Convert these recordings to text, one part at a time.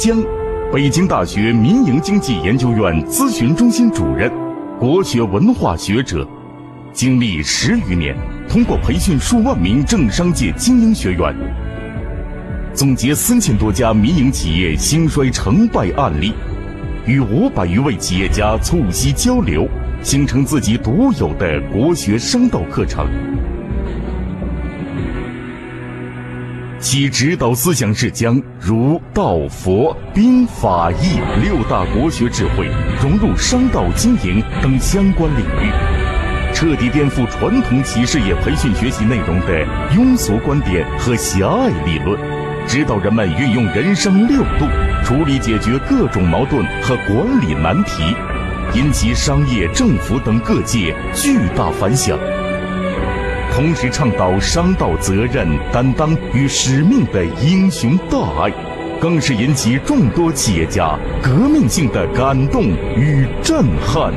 江，北京大学民营经济研究院咨询中心主任，国学文化学者，经历十余年，通过培训数万名政商界精英学员，总结三千多家民营企业兴衰成败案例，与五百余位企业家促膝交流，形成自己独有的国学商道课程。其指导思想是将儒、道、佛、兵、法、义六大国学智慧融入商道经营等相关领域，彻底颠覆传统企事业培训学习内容的庸俗观点和狭隘理论，指导人们运用人生六度处理解决各种矛盾和管理难题，引起商业、政府等各界巨大反响。同时倡导商道责任担当与使命的英雄大爱，更是引起众多企业家革命性的感动与震撼。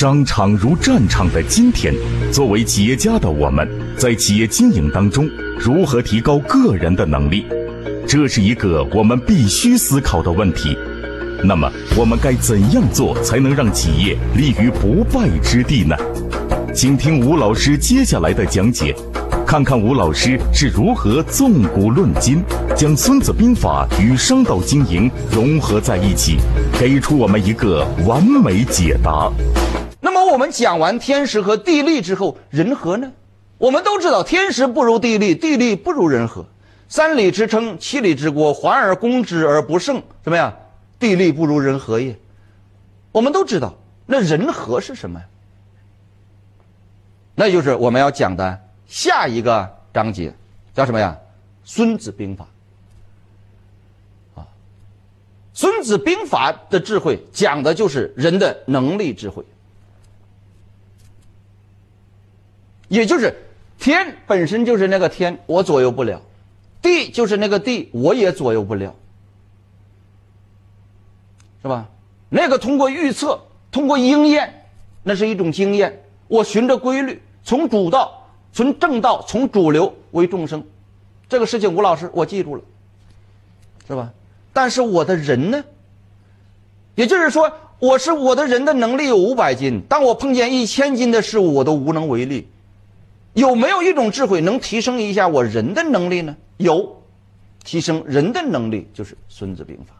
商场如战场的今天，作为企业家的我们，在企业经营当中如何提高个人的能力？这是一个我们必须思考的问题。那么，我们该怎样做才能让企业立于不败之地呢？请听吴老师接下来的讲解，看看吴老师是如何纵古论今，将《孙子兵法》与商道经营融合在一起，给出我们一个完美解答。我们讲完天时和地利之后，人和呢？我们都知道天时不如地利，地利不如人和。三里之称，七里之国，环而攻之而不胜，怎么样？地利不如人和也。我们都知道，那人和是什么呀？那就是我们要讲的下一个章节，叫什么呀？《孙子兵法》啊，《孙子兵法》的智慧讲的就是人的能力智慧。也就是天本身就是那个天，我左右不了；地就是那个地，我也左右不了，是吧？那个通过预测、通过应验，那是一种经验。我循着规律，从主道、从正道、从主流为众生，这个事情吴老师我记住了，是吧？但是我的人呢？也就是说，我是我的人的能力有五百斤，当我碰见一千斤的事物，我都无能为力。有没有一种智慧能提升一下我人的能力呢？有，提升人的能力就是《孙子兵法》，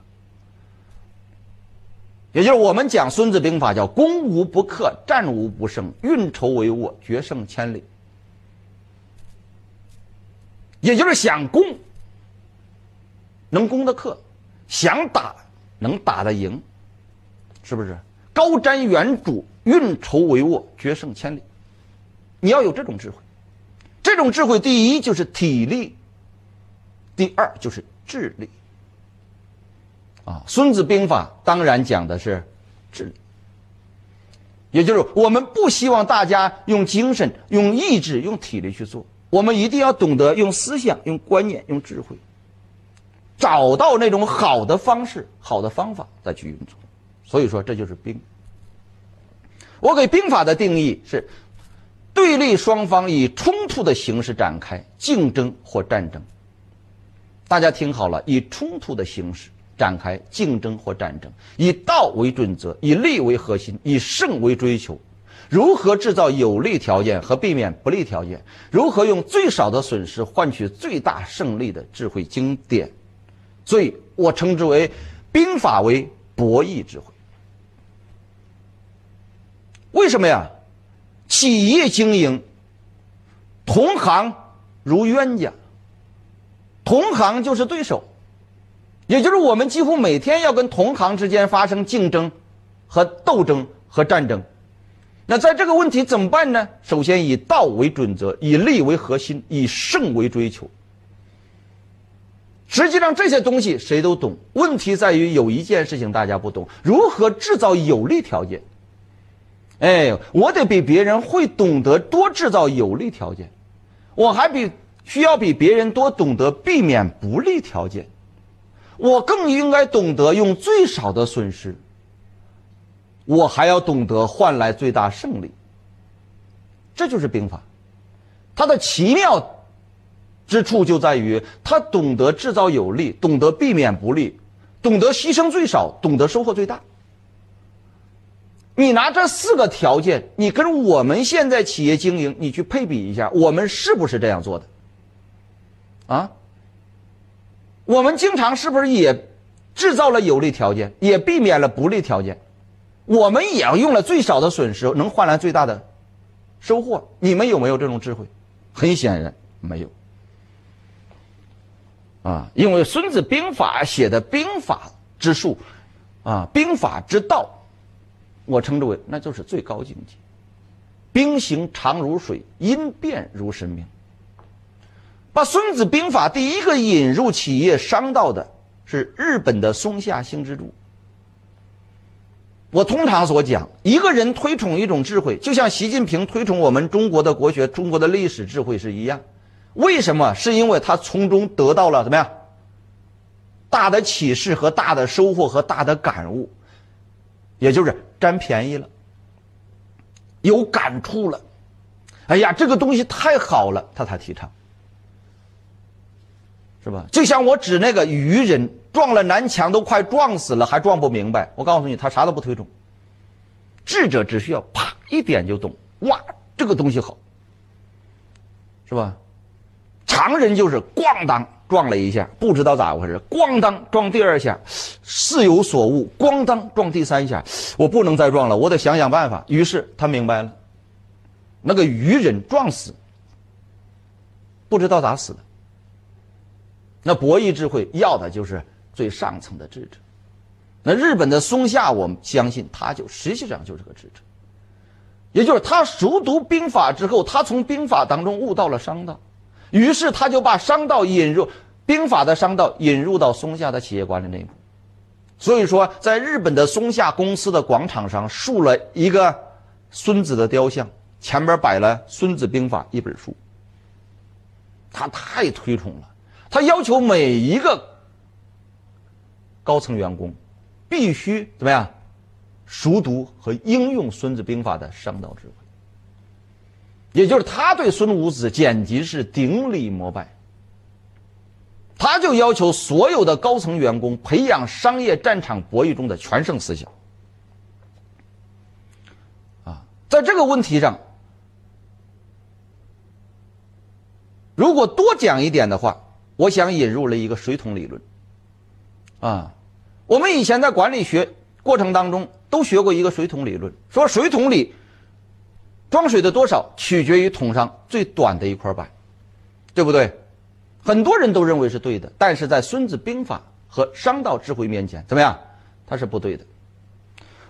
也就是我们讲《孙子兵法》叫“攻无不克，战无不胜，运筹帷幄，决胜千里”。也就是想攻，能攻得克；想打，能打得赢，是不是？高瞻远瞩，运筹帷幄，决胜千里。你要有这种智慧。这种智慧，第一就是体力，第二就是智力。啊，《孙子兵法》当然讲的是智力，也就是我们不希望大家用精神、用意志、用体力去做，我们一定要懂得用思想、用观念、用智慧，找到那种好的方式、好的方法再去运作。所以说，这就是兵。我给兵法的定义是。对立双方以冲突的形式展开竞争或战争。大家听好了，以冲突的形式展开竞争或战争，以道为准则，以利为核心，以胜为追求。如何制造有利条件和避免不利条件？如何用最少的损失换取最大胜利的智慧经典？所以我称之为兵法为博弈智慧。为什么呀？企业经营，同行如冤家。同行就是对手，也就是我们几乎每天要跟同行之间发生竞争、和斗争和战争。那在这个问题怎么办呢？首先以道为准则，以利为核心，以胜为追求。实际上这些东西谁都懂，问题在于有一件事情大家不懂：如何制造有利条件。哎，我得比别人会懂得多制造有利条件，我还比需要比别人多懂得避免不利条件，我更应该懂得用最少的损失，我还要懂得换来最大胜利。这就是兵法，它的奇妙之处就在于它懂得制造有利，懂得避免不利，懂得牺牲最少，懂得收获最大。你拿这四个条件，你跟我们现在企业经营，你去配比一下，我们是不是这样做的？啊？我们经常是不是也制造了有利条件，也避免了不利条件？我们也要用了最少的损失，能换来最大的。收获，你们有没有这种智慧？很显然没有。啊，因为《孙子兵法》写的兵法之术，啊，兵法之道，我称之为那就是最高境界。兵行长如水，因变如神明。把《孙子兵法》第一个引入企业商道的是日本的松下幸之助。我通常所讲，一个人推崇一种智慧，就像习近平推崇我们中国的国学、中国的历史智慧是一样。为什么？是因为他从中得到了怎么样？大的启示和大的收获和大的感悟，也就是占便宜了，有感触了。哎呀，这个东西太好了，他才提倡，是吧？就像我指那个愚人。撞了南墙都快撞死了，还撞不明白。我告诉你，他啥都不推崇。智者只需要啪一点就懂，哇，这个东西好，是吧？常人就是咣当撞了一下，不知道咋回事，咣当撞第二下，似有所悟，咣当撞第三下，我不能再撞了，我得想想办法。于是他明白了，那个愚人撞死，不知道咋死的。那博弈智慧要的就是。最上层的智者，那日本的松下，我们相信他就实际上就是个智者，也就是他熟读兵法之后，他从兵法当中悟到了商道，于是他就把商道引入兵法的商道引入到松下的企业管理内部，所以说，在日本的松下公司的广场上竖了一个孙子的雕像，前边摆了《孙子兵法》一本书，他太推崇了，他要求每一个。高层员工必须怎么样？熟读和应用《孙子兵法》的商道智慧，也就是他对孙武子简直是顶礼膜拜。他就要求所有的高层员工培养商业战场博弈中的全胜思想。啊，在这个问题上，如果多讲一点的话，我想引入了一个水桶理论。啊。我们以前在管理学过程当中都学过一个水桶理论，说水桶里装水的多少取决于桶上最短的一块板，对不对？很多人都认为是对的，但是在《孙子兵法》和商道智慧面前，怎么样？它是不对的。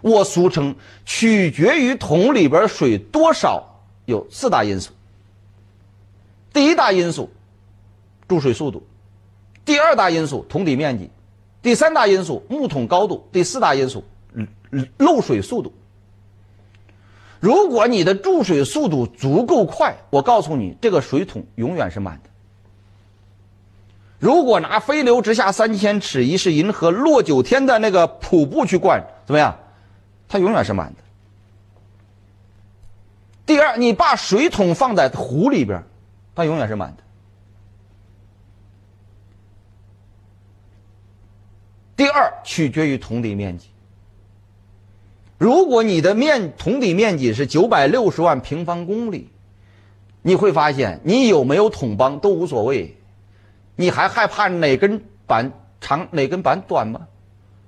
我俗称取决于桶里边水多少有四大因素。第一大因素注水速度，第二大因素桶底面积。第三大因素木桶高度，第四大因素漏水速度。如果你的注水速度足够快，我告诉你，这个水桶永远是满的。如果拿“飞流直下三千尺，疑是银河落九天”的那个瀑布去灌，怎么样？它永远是满的。第二，你把水桶放在湖里边，它永远是满的。第二，取决于桶底面积。如果你的面桶底面积是九百六十万平方公里，你会发现你有没有桶帮都无所谓，你还害怕哪根板长哪根板短吗？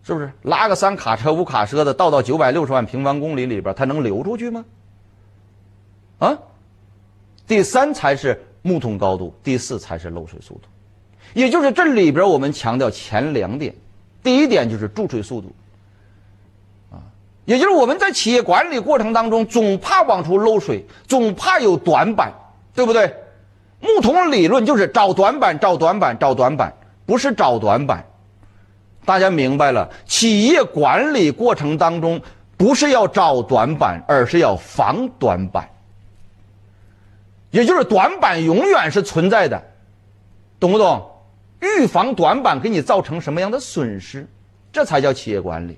是不是拉个三卡车五卡车的倒到九百六十万平方公里里边，它能流出去吗？啊，第三才是木桶高度，第四才是漏水速度，也就是这里边我们强调前两点。第一点就是注水速度，也就是我们在企业管理过程当中，总怕往出漏水，总怕有短板，对不对？木桶理论就是找短板，找短板，找短板，不是找短板。大家明白了？企业管理过程当中，不是要找短板，而是要防短板。也就是短板永远是存在的，懂不懂？预防短板给你造成什么样的损失，这才叫企业管理。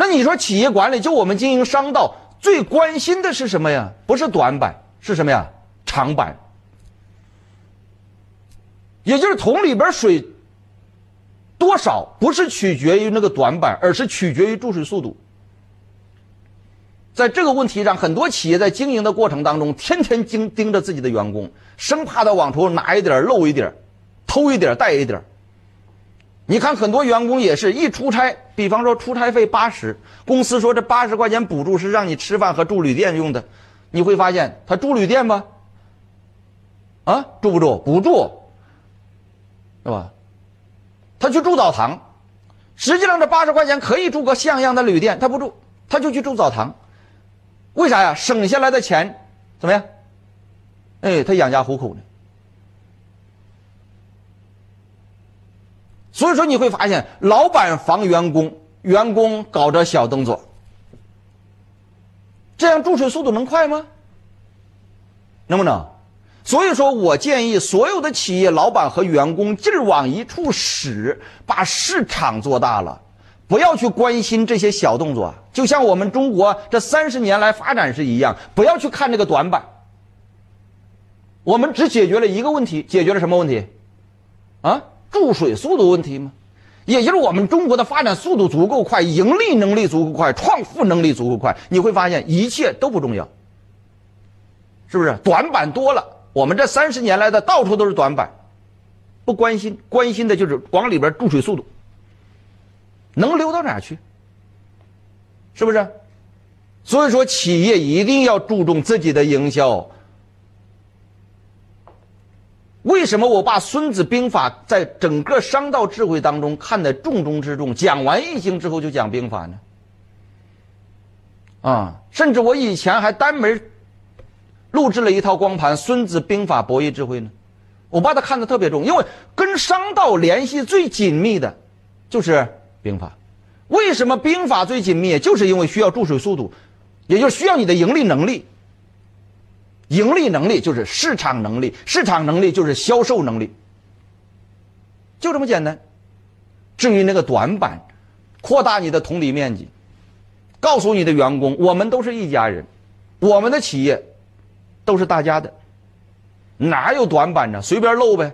那你说企业管理，就我们经营商道最关心的是什么呀？不是短板，是什么呀？长板。也就是桶里边水多少，不是取决于那个短板，而是取决于注水速度。在这个问题上，很多企业在经营的过程当中，天天盯盯着自己的员工，生怕他往出拿一点、漏一点、偷一点、带一点。你看，很多员工也是一出差，比方说出差费八十，公司说这八十块钱补助是让你吃饭和住旅店用的，你会发现他住旅店吗？啊，住不住？不住，是吧？他去住澡堂，实际上这八十块钱可以住个像样的旅店，他不住，他就去住澡堂。为啥呀？省下来的钱怎么样？哎，他养家糊口呢。所以说你会发现，老板防员工，员工搞着小动作，这样注水速度能快吗？能不能？所以说我建议所有的企业老板和员工劲儿往一处使，把市场做大了。不要去关心这些小动作，就像我们中国这三十年来发展是一样。不要去看这个短板，我们只解决了一个问题，解决了什么问题？啊，注水速度问题吗？也就是我们中国的发展速度足够快，盈利能力足够快，创富能力足够快，你会发现一切都不重要，是不是？短板多了，我们这三十年来的到处都是短板，不关心，关心的就是往里边注水速度。能流到哪去？是不是？所以说，企业一定要注重自己的营销。为什么我把《孙子兵法》在整个商道智慧当中看得重中之重？讲完易经之后就讲兵法呢？啊，甚至我以前还单门录制了一套光盘《孙子兵法博弈智慧》呢。我把它看得特别重，因为跟商道联系最紧密的，就是。兵法，为什么兵法最紧密？就是因为需要注水速度，也就是需要你的盈利能力。盈利能力就是市场能力，市场能力就是销售能力，就这么简单。至于那个短板，扩大你的同理面积，告诉你的员工，我们都是一家人，我们的企业都是大家的，哪有短板呢？随便漏呗。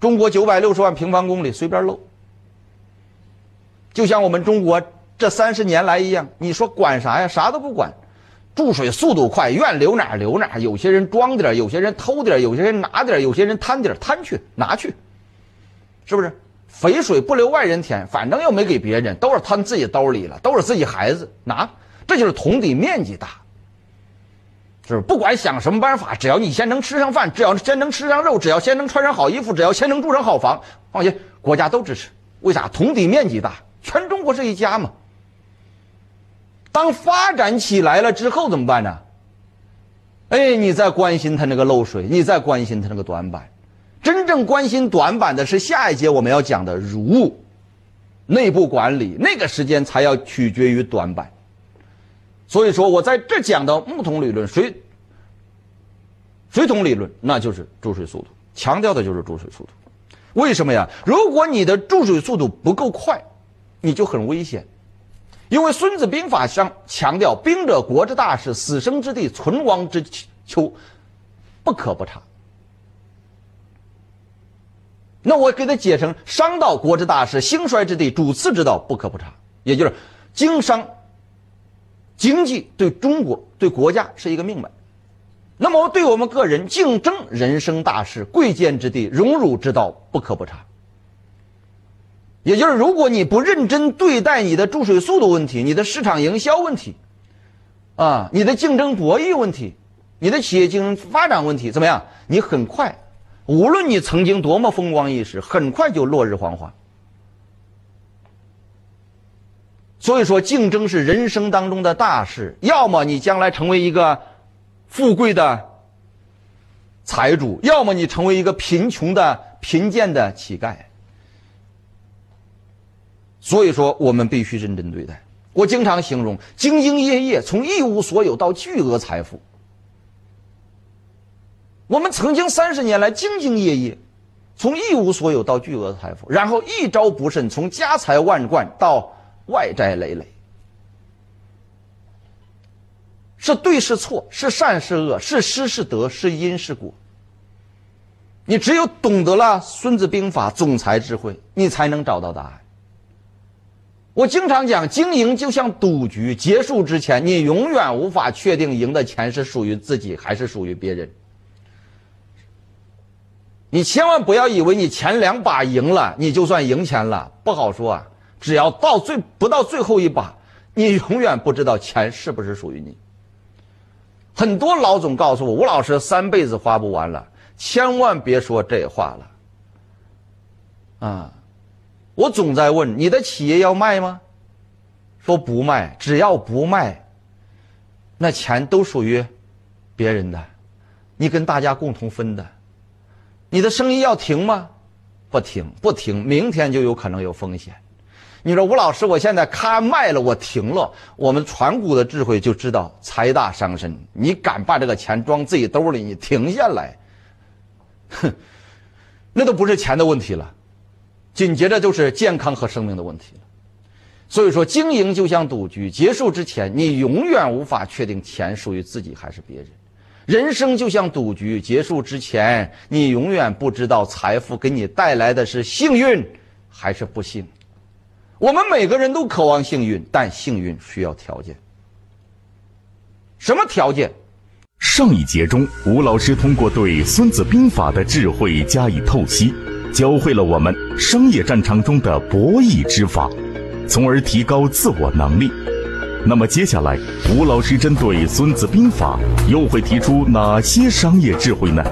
中国九百六十万平方公里，随便漏。就像我们中国这三十年来一样，你说管啥呀？啥都不管，注水速度快，愿留哪留哪。有些人装点有些人偷点有些人拿点有些人贪点贪去拿去，是不是？肥水不流外人田，反正又没给别人，都是他们自己兜里了，都是自己孩子拿。这就是同底面积大，是不是？不管想什么办法，只要你先能吃上饭，只要先能吃上肉，只要先能穿上好衣服，只要先能住上好房，放心，国家都支持。为啥？同底面积大。全中国是一家嘛？当发展起来了之后怎么办呢？哎，你再关心他那个漏水，你再关心他那个短板，真正关心短板的是下一节我们要讲的如、内部管理，那个时间才要取决于短板。所以说我在这讲的木桶理论、水水桶理论，那就是注水速度，强调的就是注水速度。为什么呀？如果你的注水速度不够快，你就很危险，因为《孙子兵法》上强调“兵者，国之大事，死生之地，存亡之秋，不可不察”。那我给他解成“商道，国之大事，兴衰之地，主次之道，不可不察”。也就是经商、经济对中国、对国家是一个命脉。那么对我们个人，竞争人生大事，贵贱之地，荣辱之道，不可不察。也就是，如果你不认真对待你的注水速度问题、你的市场营销问题，啊，你的竞争博弈问题、你的企业经营发展问题，怎么样？你很快，无论你曾经多么风光一时，很快就落日黄花。所以说，竞争是人生当中的大事。要么你将来成为一个富贵的财主，要么你成为一个贫穷的贫贱的乞丐。所以说，我们必须认真对待。我经常形容，兢兢业业，从一无所有到巨额财富。我们曾经三十年来兢兢业业，从一无所有到巨额财富，然后一招不慎，从家财万贯到外债累累。是对是错，是善是恶，是失是得，是因是果。你只有懂得了《孙子兵法》总裁智慧，你才能找到答案。我经常讲，经营就像赌局，结束之前，你永远无法确定赢的钱是属于自己还是属于别人。你千万不要以为你前两把赢了，你就算赢钱了，不好说啊。只要到最不到最后一把，你永远不知道钱是不是属于你。很多老总告诉我，吴老师三辈子花不完了，千万别说这话了。啊，我总在问你的企业要卖吗？说不卖，只要不卖，那钱都属于别人的，你跟大家共同分的。你的生意要停吗？不停，不停，明天就有可能有风险。你说吴老师，我现在咔卖了，我停了。我们传股的智慧就知道财大伤身。你敢把这个钱装自己兜里，你停下来，哼，那都不是钱的问题了，紧接着就是健康和生命的问题了。所以说，经营就像赌局，结束之前，你永远无法确定钱属于自己还是别人。人生就像赌局，结束之前，你永远不知道财富给你带来的是幸运还是不幸。我们每个人都渴望幸运，但幸运需要条件。什么条件？上一节中，吴老师通过对《孙子兵法》的智慧加以透析，教会了我们商业战场中的博弈之法，从而提高自我能力。那么接下来，吴老师针对《孙子兵法》又会提出哪些商业智慧呢？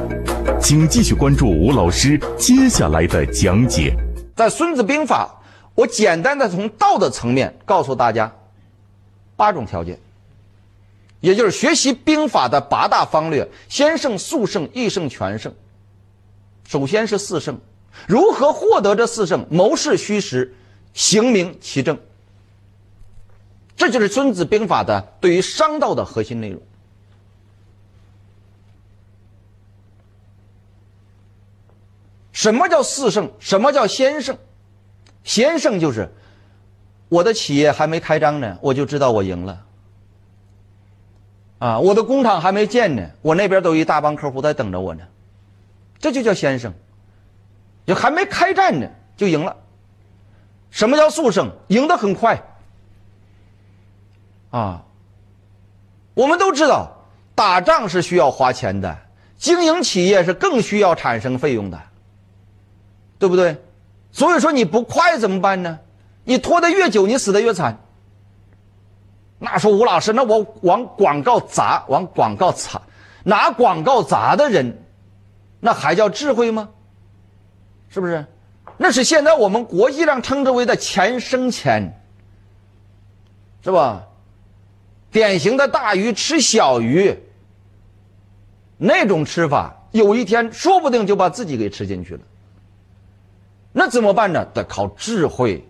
请继续关注吴老师接下来的讲解。在《孙子兵法》。我简单的从道的层面告诉大家八种条件，也就是学习兵法的八大方略：先胜、速胜、易胜、全胜。首先是四胜，如何获得这四胜？谋事虚实，行名其正。这就是《孙子兵法》的对于商道的核心内容。什么叫四胜？什么叫先胜？先胜就是，我的企业还没开张呢，我就知道我赢了。啊，我的工厂还没建呢，我那边都有一大帮客户在等着我呢，这就叫先胜。就还没开战呢，就赢了。什么叫速胜？赢得很快。啊，我们都知道，打仗是需要花钱的，经营企业是更需要产生费用的，对不对？所以说你不快怎么办呢？你拖得越久，你死得越惨。那说吴老师，那我往广告砸，往广告砸，拿广告砸的人，那还叫智慧吗？是不是？那是现在我们国际上称之为的钱生钱，是吧？典型的大鱼吃小鱼，那种吃法，有一天说不定就把自己给吃进去了。那怎么办呢？得靠智慧，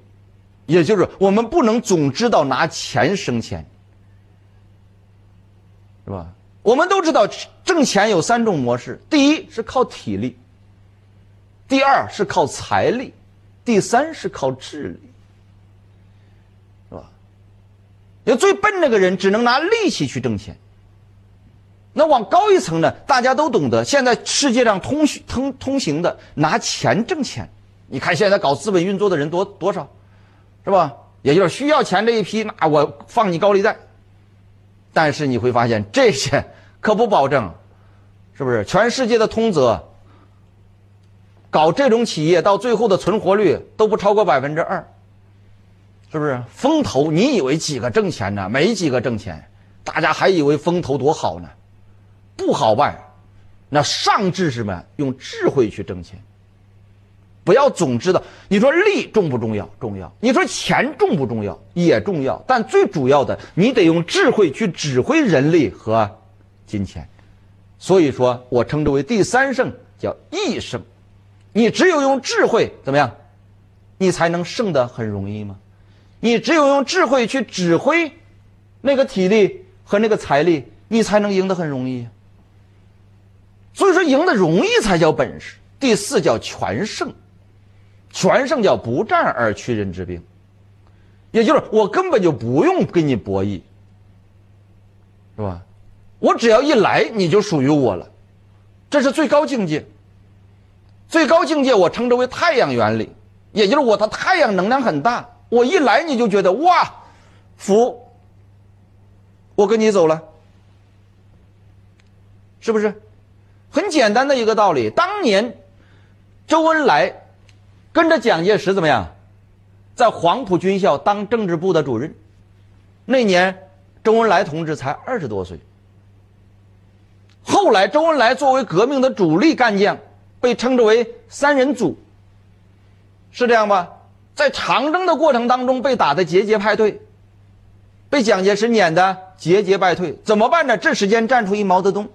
也就是我们不能总知道拿钱生钱，是吧？我们都知道挣钱有三种模式：第一是靠体力，第二是靠财力，第三是靠智力，是吧？有最笨那个人只能拿力气去挣钱。那往高一层呢？大家都懂得，现在世界上通通通行的拿钱挣钱。你看现在搞资本运作的人多多少，是吧？也就是需要钱这一批，那我放你高利贷。但是你会发现这些可不保证，是不是？全世界的通则，搞这种企业到最后的存活率都不超过百分之二，是不是？风投你以为几个挣钱呢？没几个挣钱，大家还以为风投多好呢，不好办。那上智是什么？用智慧去挣钱。不要总知道，你说利重不重要？重要。你说钱重不重要？也重要。但最主要的，你得用智慧去指挥人力和金钱。所以说我称之为第三胜，叫义胜。你只有用智慧，怎么样？你才能胜得很容易吗？你只有用智慧去指挥那个体力和那个财力，你才能赢得很容易。所以说，赢得容易才叫本事。第四叫全胜，全胜叫不战而屈人之兵，也就是我根本就不用跟你博弈，是吧？我只要一来，你就属于我了，这是最高境界。最高境界我称之为太阳原理，也就是我的太阳能量很大，我一来你就觉得哇，服，我跟你走了，是不是？很简单的一个道理。当年周恩来跟着蒋介石怎么样，在黄埔军校当政治部的主任，那年周恩来同志才二十多岁。后来周恩来作为革命的主力干将。被称之为三人组，是这样吧？在长征的过程当中被打的节节败退，被蒋介石撵的节节败退，怎么办呢？这时间站出一毛泽东，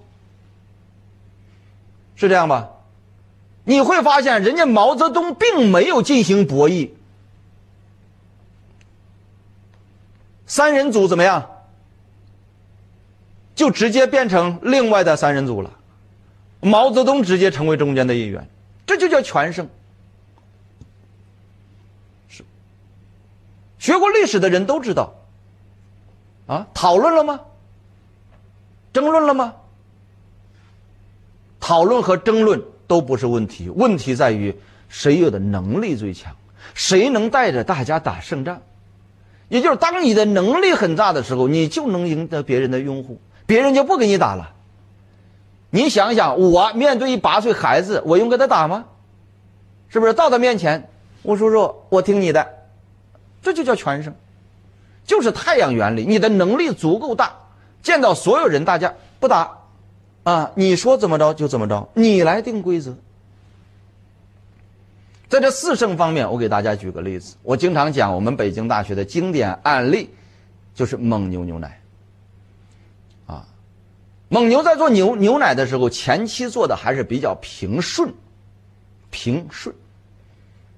是这样吧？你会发现，人家毛泽东并没有进行博弈，三人组怎么样？就直接变成另外的三人组了。毛泽东直接成为中间的一员，这就叫全胜。是，学过历史的人都知道。啊，讨论了吗？争论了吗？讨论和争论都不是问题，问题在于谁有的能力最强，谁能带着大家打胜仗。也就是当你的能力很大的时候，你就能赢得别人的拥护，别人就不跟你打了。你想想，我面对一八岁孩子，我用跟他打吗？是不是到他面前，吴叔叔，我听你的，这就叫全胜，就是太阳原理。你的能力足够大，见到所有人，大家不打，啊，你说怎么着就怎么着，你来定规则。在这四胜方面，我给大家举个例子，我经常讲我们北京大学的经典案例，就是蒙牛牛奶。蒙牛在做牛牛奶的时候，前期做的还是比较平顺，平顺，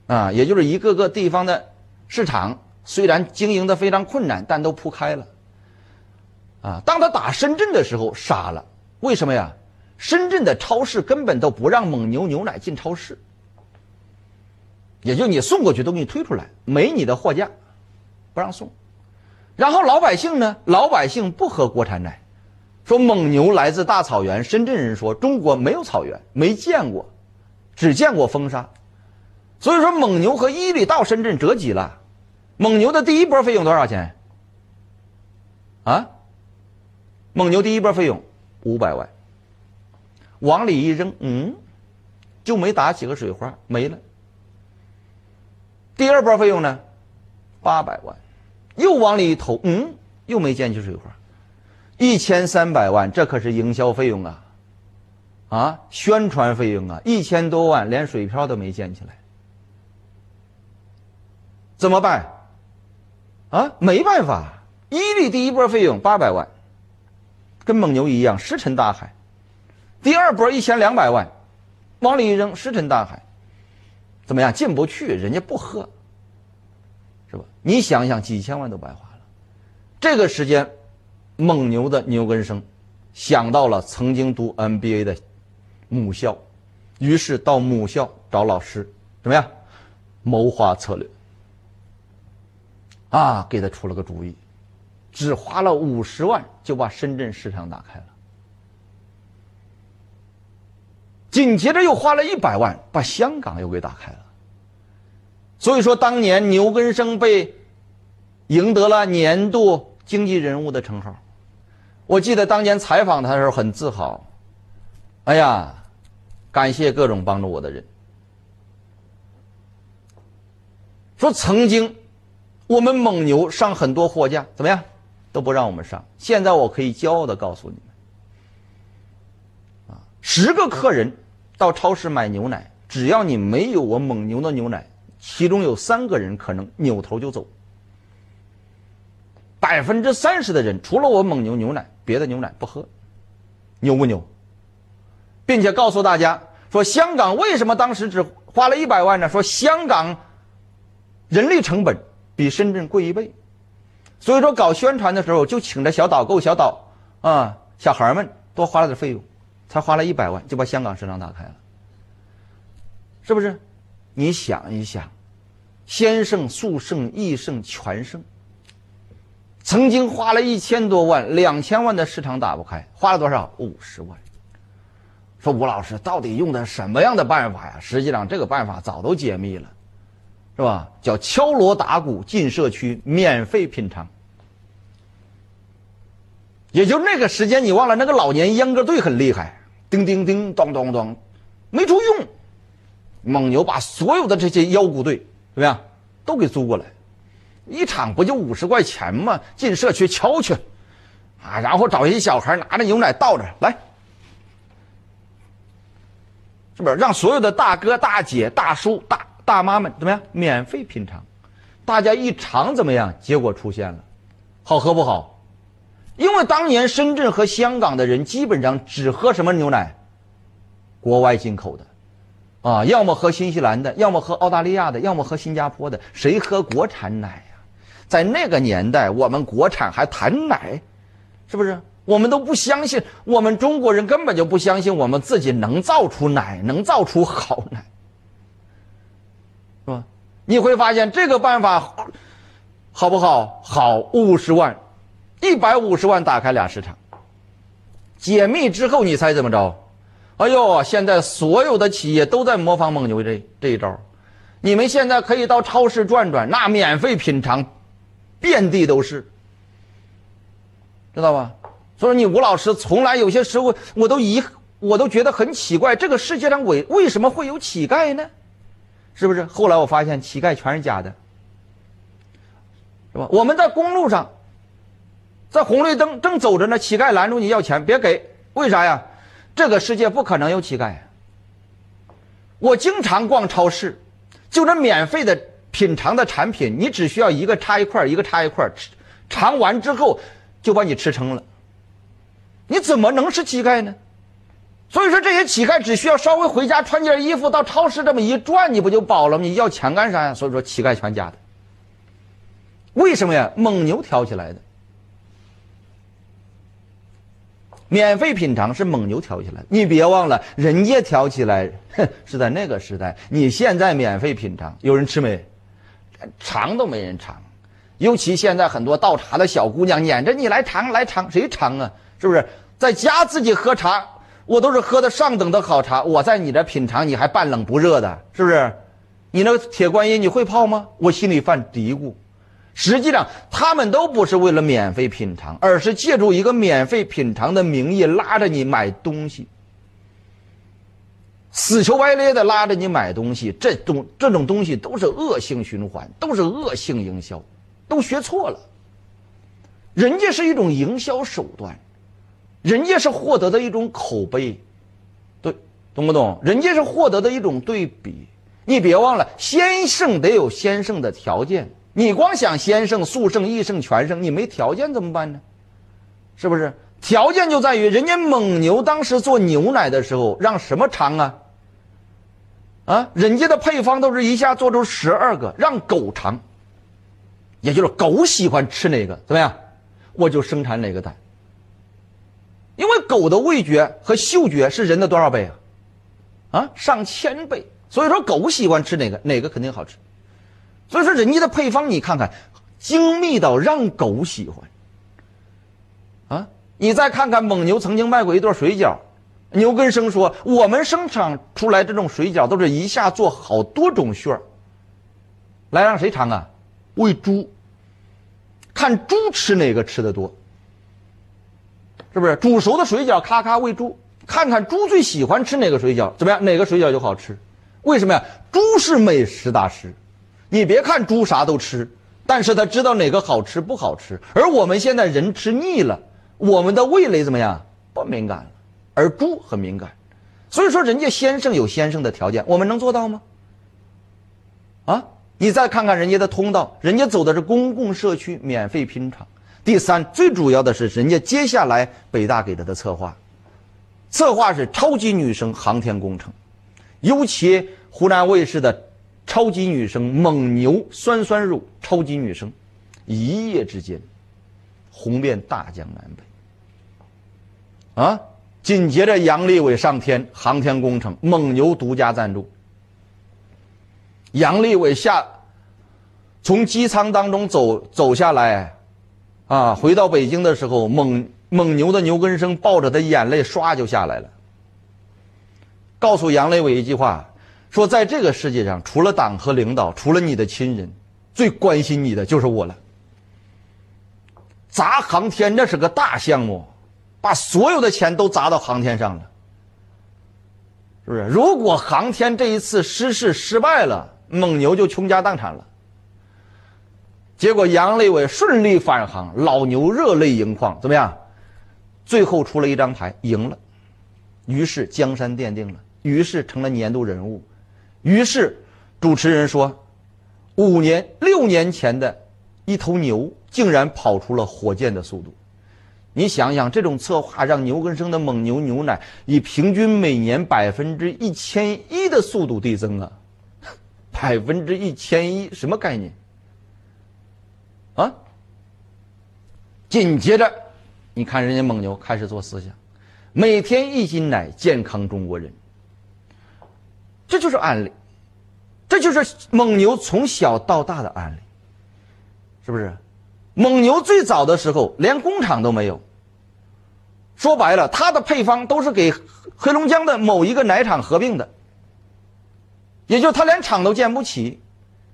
啊，也就是一个个地方的市场虽然经营的非常困难，但都铺开了，啊，当他打深圳的时候傻了，为什么呀？深圳的超市根本都不让蒙牛牛奶进超市，也就你送过去都给你推出来，没你的货架，不让送，然后老百姓呢，老百姓不喝国产奶。说蒙牛来自大草原，深圳人说中国没有草原，没见过，只见过风沙，所以说蒙牛和伊利到深圳折戟了。蒙牛的第一波费用多少钱？啊？蒙牛第一波费用五百万，往里一扔，嗯，就没打几个水花，没了。第二波费用呢？八百万，又往里一投，嗯，又没溅起水花。一千三百万，这可是营销费用啊，啊，宣传费用啊，一千多万，连水漂都没溅起来，怎么办？啊，没办法，伊利第一波费用八百万，跟蒙牛一样石沉大海，第二波一千两百万，往里一扔石沉大海，怎么样？进不去，人家不喝，是吧？你想想，几千万都白花了，这个时间。蒙牛的牛根生想到了曾经读 MBA 的母校，于是到母校找老师，怎么样？谋划策略啊，给他出了个主意，只花了五十万就把深圳市场打开了，紧接着又花了一百万把香港又给打开了。所以说，当年牛根生被赢得了年度经济人物的称号。我记得当年采访他的时候很自豪，哎呀，感谢各种帮助我的人。说曾经我们蒙牛上很多货架，怎么样都不让我们上。现在我可以骄傲的告诉你们，啊，十个客人到超市买牛奶，只要你没有我蒙牛的牛奶，其中有三个人可能扭头就走。百分之三十的人除了我蒙牛牛奶。别的牛奶不喝，牛不牛？并且告诉大家说，香港为什么当时只花了一百万呢？说香港人力成本比深圳贵一倍，所以说搞宣传的时候就请着小导购、小导啊小孩们多花了点费用，才花了一百万就把香港市场打开了。是不是？你想一想，先胜、速胜、易胜、全胜，曾经花了一千多万、两千万的市场打不开，花了多少？五十万。说吴老师到底用的什么样的办法呀？实际上这个办法早都解密了，是吧？叫敲锣打鼓进社区，免费品尝。也就那个时间，你忘了那个老年阉割队很厉害，叮叮叮，咚咚咚，没处用。蒙牛把所有的这些腰鼓队怎么样，都给租过来，一场不就五十块钱吗？进社区敲去，啊，然后找一些小孩拿着牛奶倒着来，是不是？让所有的大哥大姐大叔大大妈们怎么样，免费品尝，大家一尝怎么样？结果出现了，好喝不好？因为当年深圳和香港的人基本上只喝什么牛奶？国外进口的，啊，要么喝新西兰的，要么喝澳大利亚的，要么喝新加坡的。谁喝国产奶？在那个年代，我们国产还谈奶，是不是？我们都不相信，我们中国人根本就不相信我们自己能造出奶，能造出好奶，是吧？你会发现这个办法好不好？好，五十万。一百五十万打开俩市场，解密之后你猜怎么着？哎呦，现在所有的企业都在模仿蒙牛这这一招。你们现在可以到超市转转，那免费品尝，遍地都是，知道吧？所以你吴老师从来有些时候我都疑，我都觉得很奇怪，这个世界上为为什么会有乞丐呢？是不是？后来我发现乞丐全是假的，是吧？我们在公路上。在红绿灯正走着呢，乞丐拦住你要钱，别给，为啥呀？这个世界不可能有乞丐。我经常逛超市，就这免费的品尝的产品，你只需要一个插一块，一个插一块，吃尝完之后就把你吃撑了。你怎么能是乞丐呢？所以说这些乞丐只需要稍微回家穿件衣服，到超市这么一转，你不就饱了吗？你要钱干啥呀？所以说乞丐全家的。为什么呀？蒙牛挑起来的。免费品尝是蒙牛挑起来，你别忘了，人家挑起来，哼，是在那个时代。你现在免费品尝，有人吃没？尝都没人尝。尤其现在很多倒茶的小姑娘撵着你来尝来尝，谁尝啊？是不是？在家自己喝茶，我都是喝的上等的好茶。我在你这品尝，你还半冷不热的，是不是？你那个铁观音你会泡吗？我心里犯嘀咕。实际上，他们都不是为了免费品尝，而是借助一个免费品尝的名义拉着你买东西，死求歪咧的拉着你买东西。这种这种东西都是恶性循环，都是恶性营销，都学错了。人家是一种营销手段，人家是获得的一种口碑，对，懂不懂？人家是获得的一种对比。你别忘了，先胜得有先胜的条件。你光想先胜、速胜、易胜、全胜，你没条件怎么办呢？是不是？条件就在于人家蒙牛当时做牛奶的时候，让什么尝啊？啊，人家的配方都是一下做出十二个，让狗尝，也就是狗喜欢吃哪个，怎么样？我就生产哪个蛋。因为狗的味觉和嗅觉是人的多少倍啊？啊，上千倍。所以说，狗喜欢吃哪个，哪个肯定好吃。所以说，人家的配方你看看，精密到让狗喜欢。啊，你再看看蒙牛曾经卖过一段水饺，牛根生说，我们生产出来这种水饺都是一下做好多种馅儿，来让谁尝啊？喂猪，看猪吃哪个吃的多，是不是？煮熟的水饺咔咔喂猪，看看猪最喜欢吃哪个水饺，怎么样？哪个水饺就好吃？为什么呀？猪是美食大师。你别看猪啥都吃，但是他知道哪个好吃不好吃。而我们现在人吃腻了，我们的味蕾怎么样？不敏感了，而猪很敏感。所以说，人家先生有先生的条件，我们能做到吗？啊，你再看看人家的通道，人家走的是公共社区免费品尝。第三，最主要的是人家接下来北大给他的策划，策划是超级女生航天工程，尤其湖南卫视的。超级女生蒙牛酸酸乳，超级女生，一夜之间红遍大江南北。啊！紧接着杨利伟上天，航天工程蒙牛独家赞助，杨利伟下从机舱当中走走下来，啊，回到北京的时候，蒙蒙牛的牛根生抱着他眼泪唰就下来了，告诉杨利伟一句话，说在这个世界上，除了党和领导，除了你的亲人，最关心你的就是我了。砸航天这是个大项目，把所有的钱都砸到航天上了，是不是？如果航天这一次失事失败了，蒙牛就倾家荡产了。结果杨利伟顺利返航，老牛热泪盈眶，怎么样？最后出了一张牌，赢了，于是江山奠定了，于是成了年度人物，于是主持人说，五年六年前的一头牛。竟然跑出了火箭的速度，你想想，这种策划让牛根生的蒙牛牛奶以平均每年百分之一千一的速度递增啊，百分之一千一什么概念？啊？紧接着，你看人家蒙牛开始做思想，每天一斤奶，健康中国人，这就是案例，这就是蒙牛从小到大的案例，是不是？蒙牛最早的时候连工厂都没有，说白了，它的配方都是给黑龙江的某一个奶厂合并的，也就它连厂都建不起，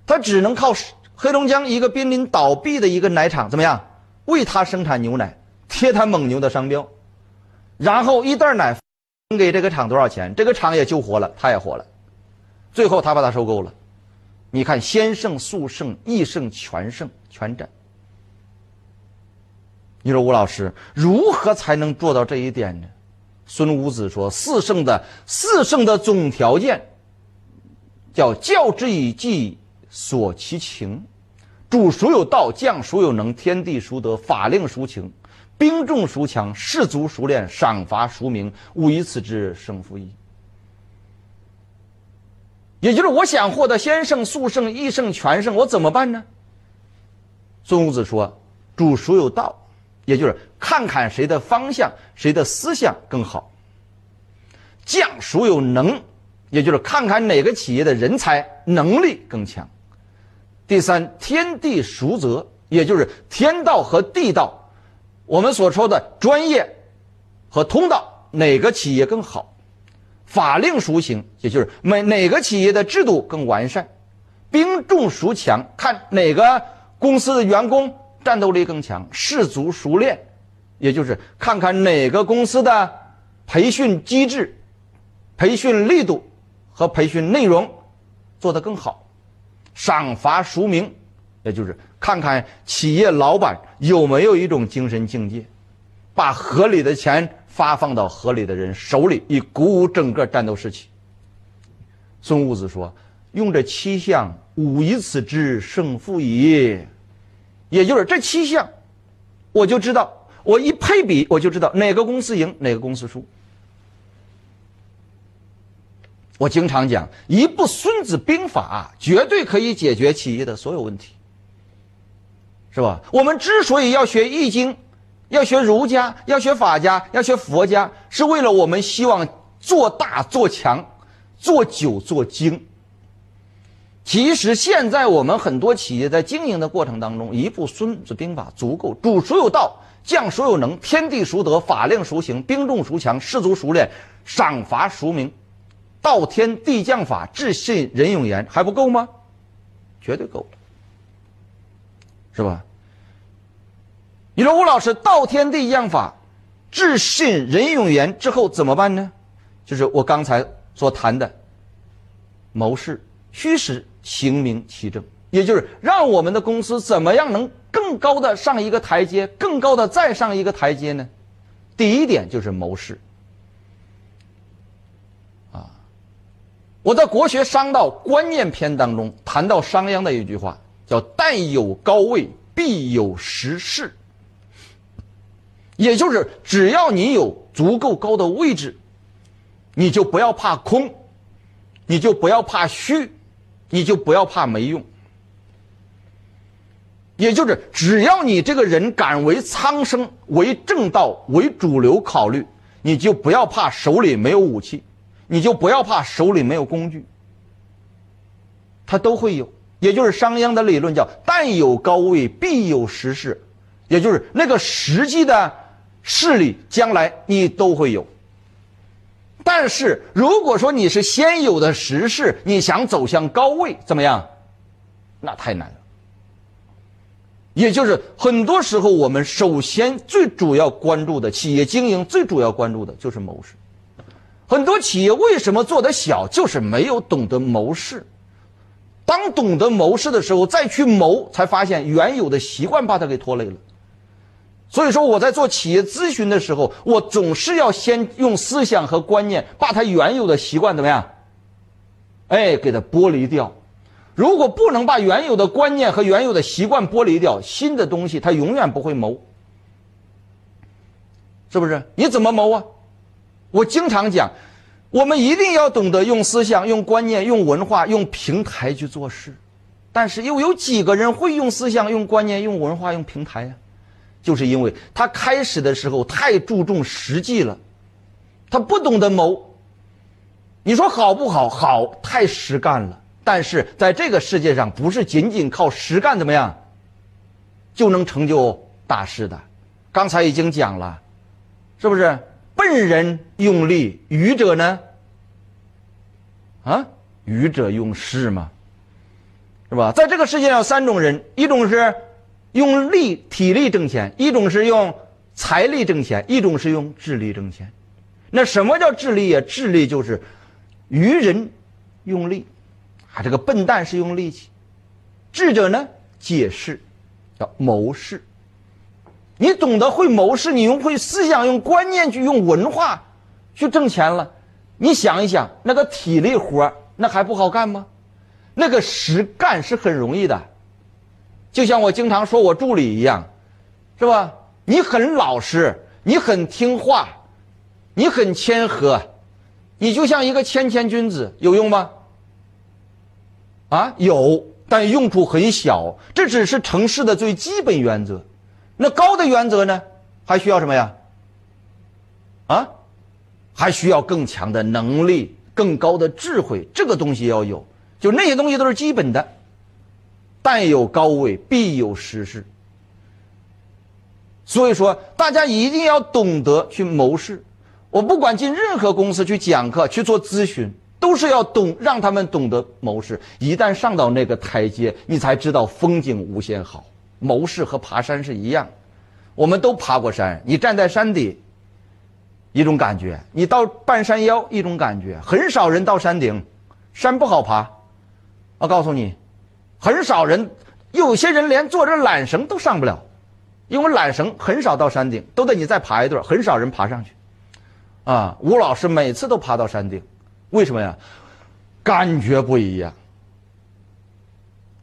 它只能靠黑龙江一个濒临倒闭的一个奶厂怎么样？为它生产牛奶，贴它蒙牛的商标，然后一袋奶分给这个厂多少钱，这个厂也救活了，它也活了，最后他把它收购了，你看先胜、速胜、易胜、全胜全占。你说吴老师如何才能做到这一点呢？孙武子说：“四圣的四圣的总条件，叫教之以计，索其情，主孰有道，将孰有能，天地孰得，法令孰情，兵众孰强，士卒孰练，赏罚孰明，吾以此之胜负矣。”也就是我想获得先胜、速胜、易胜、全胜，我怎么办呢？孙武子说：“主孰有道。”也就是看看谁的方向、谁的思想更好。将孰有能，也就是看看哪个企业的人才能力更强。第三，天地孰责，也就是天道和地道，我们所说的专业和通道哪个企业更好？法令孰行，也就是每哪个企业的制度更完善？兵众孰强，看哪个公司的员工。战斗力更强，士卒熟练，也就是看看哪个公司的培训机制、培训力度和培训内容做得更好，赏罚孰明，也就是看看企业老板有没有一种精神境界，把合理的钱发放到合理的人手里，以鼓舞整个战斗士气。孙武子说：“用这七项，吾以此之胜负矣。”也就是这七项，我就知道，我一配比，我就知道哪个公司赢，哪个公司输。我经常讲，一部《孙子兵法》绝对可以解决企业的所有问题，是吧？我们之所以要学《易经》，要学儒家，要学法家，要学佛家，是为了我们希望做大做强，做久做精。其实现在我们很多企业在经营的过程当中，一部《孙子兵法》足够。主孰有道，将孰有能，天地孰得，法令孰行，兵众孰强，士卒孰练，赏罚孰明，道天地将法，治信仁勇言，还不够吗？绝对够，是吧？你说吴老师，道天地将法，治信仁勇言之后怎么办呢？就是我刚才所谈的谋士。虚实行明其正，也就是让我们的公司怎么样能更高的上一个台阶，更高的再上一个台阶呢？第一点就是谋事。啊，我在国学商道观念篇当中谈到商鞅的一句话，叫“但有高位，必有实势”，也就是只要你有足够高的位置，你就不要怕空，你就不要怕虚。你就不要怕没用，也就是只要你这个人敢为苍生、为正道、为主流考虑，你就不要怕手里没有武器，你就不要怕手里没有工具。他都会有。也就是商鞅的理论叫“但有高位，必有实势”，也就是那个实际的势力，将来你都会有。但是如果说你是先有的实势，你想走向高位，怎么样？那太难了。也就是很多时候，我们首先最主要关注的企业经营，最主要关注的就是谋事。很多企业为什么做得小，就是没有懂得谋事。当懂得谋事的时候，再去谋，才发现原有的习惯把它给拖累了。所以说，我在做企业咨询的时候，我总是要先用思想和观念把他原有的习惯怎么样？哎，给它剥离掉。如果不能把原有的观念和原有的习惯剥离掉，新的东西它永远不会谋。是不是？你怎么谋啊？我经常讲。我们一定要懂得用思想、用观念、用文化、用平台去做事，但是又有几个人会用思想、用观念、用文化、用平台呀？就是因为他开始的时候太注重实际了，他不懂得谋。你说好不好？好，太实干了。但是在这个世界上，不是仅仅靠实干怎么样就能成就大事的。刚才已经讲了，是不是？笨人用力，愚者呢？啊，愚者用事嘛，是吧？在这个世界上，三种人：一种是用力、体力挣钱；一种是用财力挣钱；一种是用智力挣钱。那什么叫智力呀？智力就是愚人用力，啊，这个笨蛋是用力气；智者呢，解释，叫谋事。你懂得会谋事，你用会思想、用观念去用文化去挣钱了。你想一想，那个体力活那还不好干吗？那个实干是很容易的，就像我经常说我助理一样，是吧？你很老实，你很听话，你很谦和，你就像一个谦谦君子，有用吗？啊，有，但用处很小。这只是城市的最基本原则。那高的原则呢？还需要什么呀？啊，还需要更强的能力、更高的智慧。这个东西要有，就那些东西都是基本的。但有高位，必有失势。所以说，大家一定要懂得去谋事。我不管进任何公司去讲课、去做咨询，都是要懂，让他们懂得谋事。一旦上到那个台阶，你才知道风景无限好。谋事和爬山是一样，我们都爬过山。你站在山底，一种感觉；你到半山腰，一种感觉。很少人到山顶，山不好爬。我告诉你，很少人，有些人连坐着缆绳都上不了，因为缆绳很少到山顶，都得你再爬一段。很少人爬上去。啊，吴老师每次都爬到山顶，为什么呀？感觉不一样。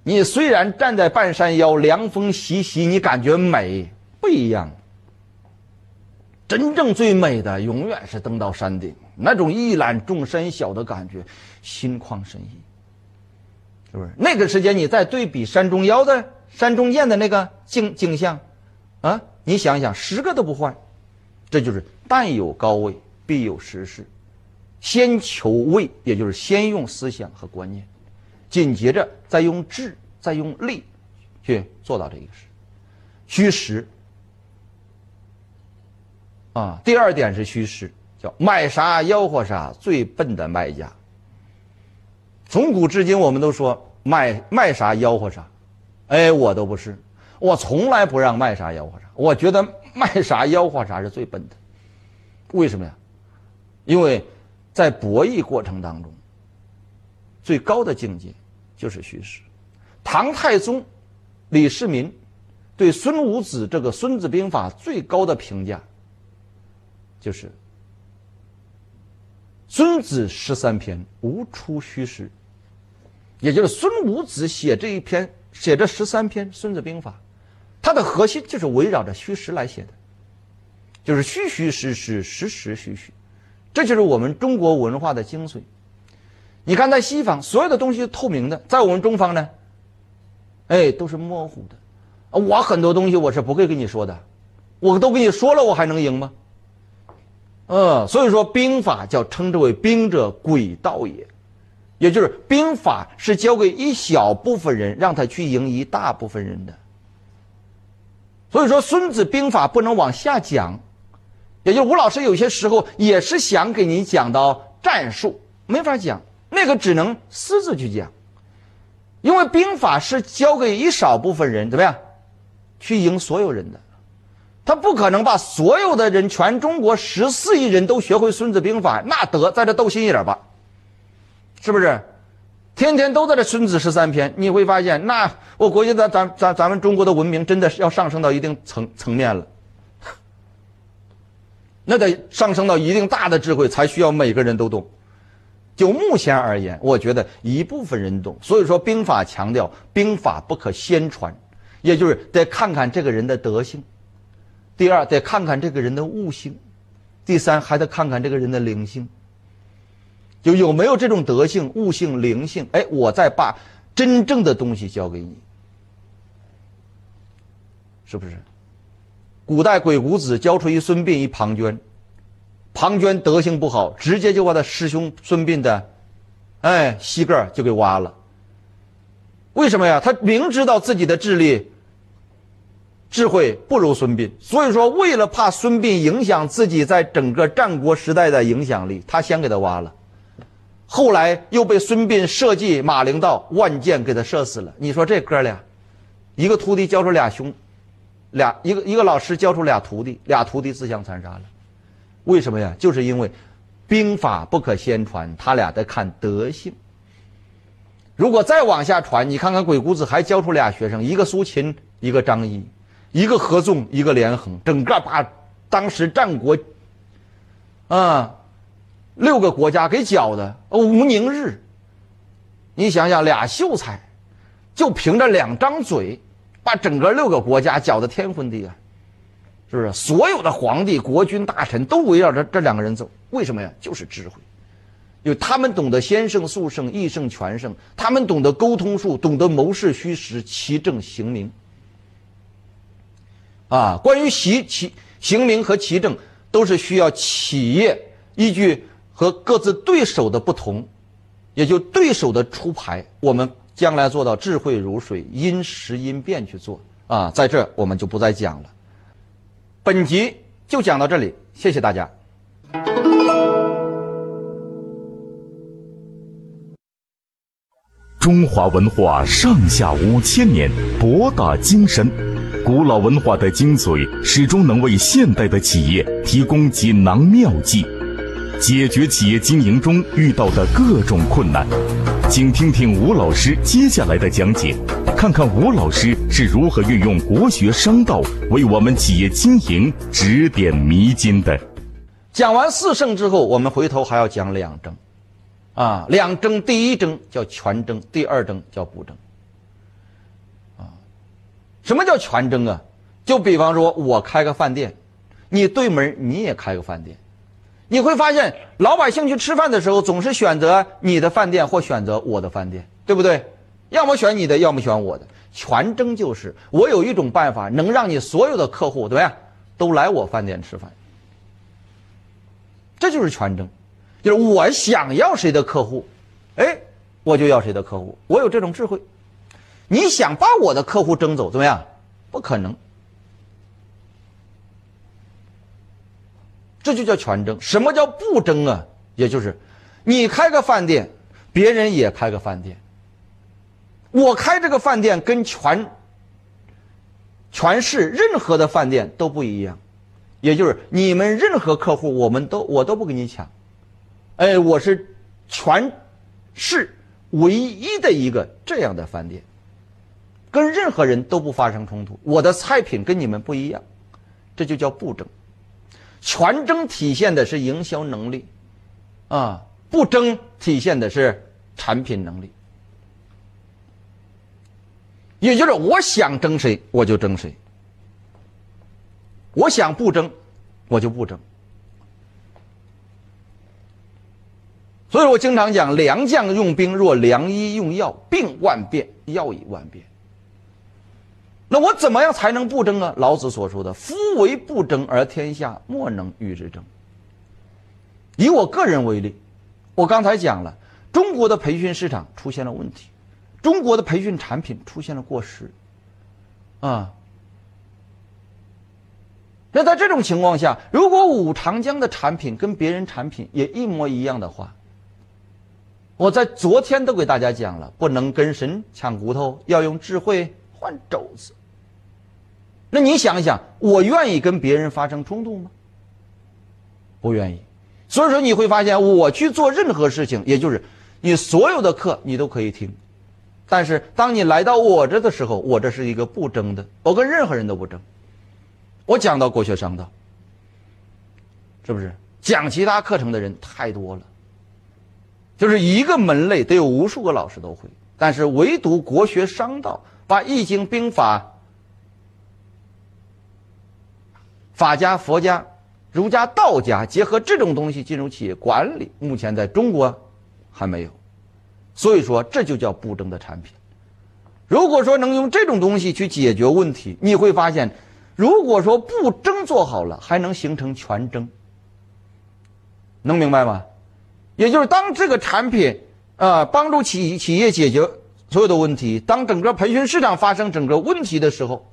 你虽然站在半山腰，凉风习习，你感觉美不一样。真正最美的，永远是登到山顶，那种一览众山小的感觉，心旷神怡，是不是？那个时间你再对比山中腰的、山中雁的那个景景象，啊，你想想，十个都不换。这就是但有高位，必有实势。先求位，也就是先用思想和观念。紧接着再用智，再用力，去做到这个事。虚实啊，第二点是虚实，叫卖啥吆喝啥，最笨的卖家。从古至今，我们都说卖卖啥吆喝啥，哎，我都不是，我从来不让卖啥吆喝啥。我觉得卖啥吆喝啥是最笨的，为什么呀？因为在博弈过程当中，最高的境界。就是虚实。唐太宗李世民对孙武子这个《孙子兵法》最高的评价，就是“孙子十三篇，无出虚实”。也就是孙武子写这一篇，写这十三篇《孙子兵法》，它的核心就是围绕着虚实来写的，就是虚虚实实，实实虚虚，这就是我们中国文化的精髓。你看，在西方，所有的东西是透明的；在我们中方呢，哎，都是模糊的。我很多东西我是不会跟你说的，我都跟你说了，我还能赢吗？嗯，所以说兵法叫称之为兵者诡道也，也就是兵法是交给一小部分人，让他去赢一大部分人的。所以说，《孙子兵法》不能往下讲，也就吴老师有些时候也是想给你讲到战术，没法讲，那个只能私自去讲，因为兵法是交给一少部分人，怎么样，去赢所有人的，他不可能把所有的人，全中国十四亿人都学会《孙子兵法》，那得在这斗心眼儿吧，是不是？天天都在这《孙子十三篇》，你会发现，那我估计咱咱咱咱们中国的文明真的是要上升到一定层层面了，那得上升到一定大的智慧，才需要每个人都懂。就目前而言，我觉得一部分人懂。所以说，兵法强调兵法不可先传，也就是得看看这个人的德性；第二，得看看这个人的悟性；第三，还得看看这个人的灵性。就有没有这种德性、悟性、灵性？哎，我再把真正的东西教给你，是不是？古代鬼谷子教出一孙膑、一庞涓，庞涓德行不好，直接就把他师兄孙膑的，哎，膝盖就给挖了。为什么呀？他明知道自己的智力、智慧不如孙膑，所以说为了怕孙膑影响自己在整个战国时代的影响力，他先给他挖了。后来又被孙膑设计马陵道，万箭给他射死了。你说这哥俩，一个徒弟教出俩兄，俩一个一个老师教出俩徒弟，俩徒弟自相残杀了。为什么呀？就是因为兵法不可先传，他俩得看德性。如果再往下传，你看看鬼谷子还教出俩学生，一个苏秦，一个张仪，一个合纵，一个连横，整个把当时战国，啊。六个国家给搅的，无宁日。你想想，俩秀才，就凭着两张嘴，把整个六个国家搅得天昏地暗，是不是？所有的皇帝、国君、大臣都围绕着这两个人走，为什么呀？就是智慧，因为他们懂得先胜、速胜、易胜、全胜，他们懂得沟通术，懂得谋事虚实、其政行名。啊，关于习其行名和其政，都是需要企业依据。和各自对手的不同，也就对手的出牌，我们将来做到智慧如水，因时因变去做啊，在这我们就不再讲了。本集就讲到这里，谢谢大家。中华文化上下五千年，博大精深，古老文化的精髓始终能为现代的企业提供锦囊妙计。解决企业经营中遇到的各种困难，请听听吴老师接下来的讲解，看看吴老师是如何运用国学商道为我们企业经营指点迷津的。讲完四胜之后，我们回头还要讲两征，啊，两征，第一征叫全征，第二征叫补征。啊，什么叫全征啊？就比方说，我开个饭店，你对门你也开个饭店。你会发现，老百姓去吃饭的时候，总是选择你的饭店或选择我的饭店，对不对？要么选你的，要么选我的。全争就是我有一种办法，能让你所有的客户怎么样，都来我饭店吃饭。这就是全争，就是我想要谁的客户，哎，我就要谁的客户。我有这种智慧。你想把我的客户争走，怎么样？不可能。这就叫全争。什么叫不争啊？也就是，你开个饭店，别人也开个饭店。我开这个饭店跟全全市任何的饭店都不一样，也就是你们任何客户，我们都我都不跟你抢。哎，我是全市唯一的一个这样的饭店，跟任何人都不发生冲突。我的菜品跟你们不一样，这就叫不争。全争体现的是营销能力，啊，不争体现的是产品能力。也就是我想争谁我就争谁，我想不争我就不争。所以我经常讲，良将用兵若良医用药，病万变，药亦万变。那我怎么样才能不争啊？老子所说的“夫为不争而天下莫能与之争”。以我个人为例，我刚才讲了，中国的培训市场出现了问题，中国的培训产品出现了过时，啊。那在这种情况下，如果武长江的产品跟别人产品也一模一样的话，我在昨天都给大家讲了，不能跟神抢骨头，要用智慧换肘子。那你想一想，我愿意跟别人发生冲突吗？不愿意。所以说你会发现，我去做任何事情，也就是你所有的课你都可以听，但是当你来到我这的时候，我这是一个不争的，我跟任何人都不争。我讲到国学商道，是不是讲其他课程的人太多了？就是一个门类得有无数个老师都会，但是唯独国学商道把易经兵法、法家、佛家。儒家、道家结合这种东西进入企业管理，目前在中国还没有，所以说这就叫不争的产品。如果说能用这种东西去解决问题，你会发现，如果说不争做好了，还能形成全争。能明白吗？也就是当这个产品啊帮助企企业解决所有的问题，当整个培训市场发生整个问题的时候。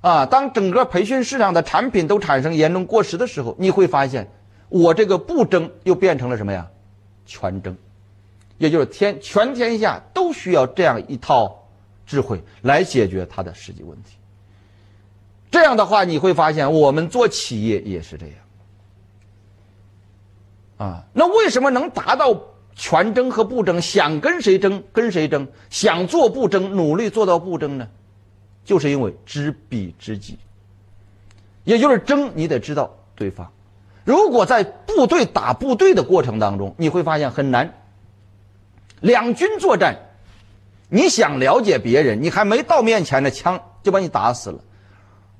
啊，当整个培训市场的产品都产生严重过时的时候，你会发现，我这个不争又变成了什么呀？全争，也就是天全天下都需要这样一套智慧来解决它的实际问题。这样的话，你会发现我们做企业也是这样。啊，那为什么能达到全争和不争？想跟谁争跟谁争，想做不争，努力做到不争呢？就是因为知彼知己，也就是争，你得知道对方。如果在部队打部队的过程当中，你会发现很难。两军作战，你想了解别人，你还没到面前呢，枪就把你打死了。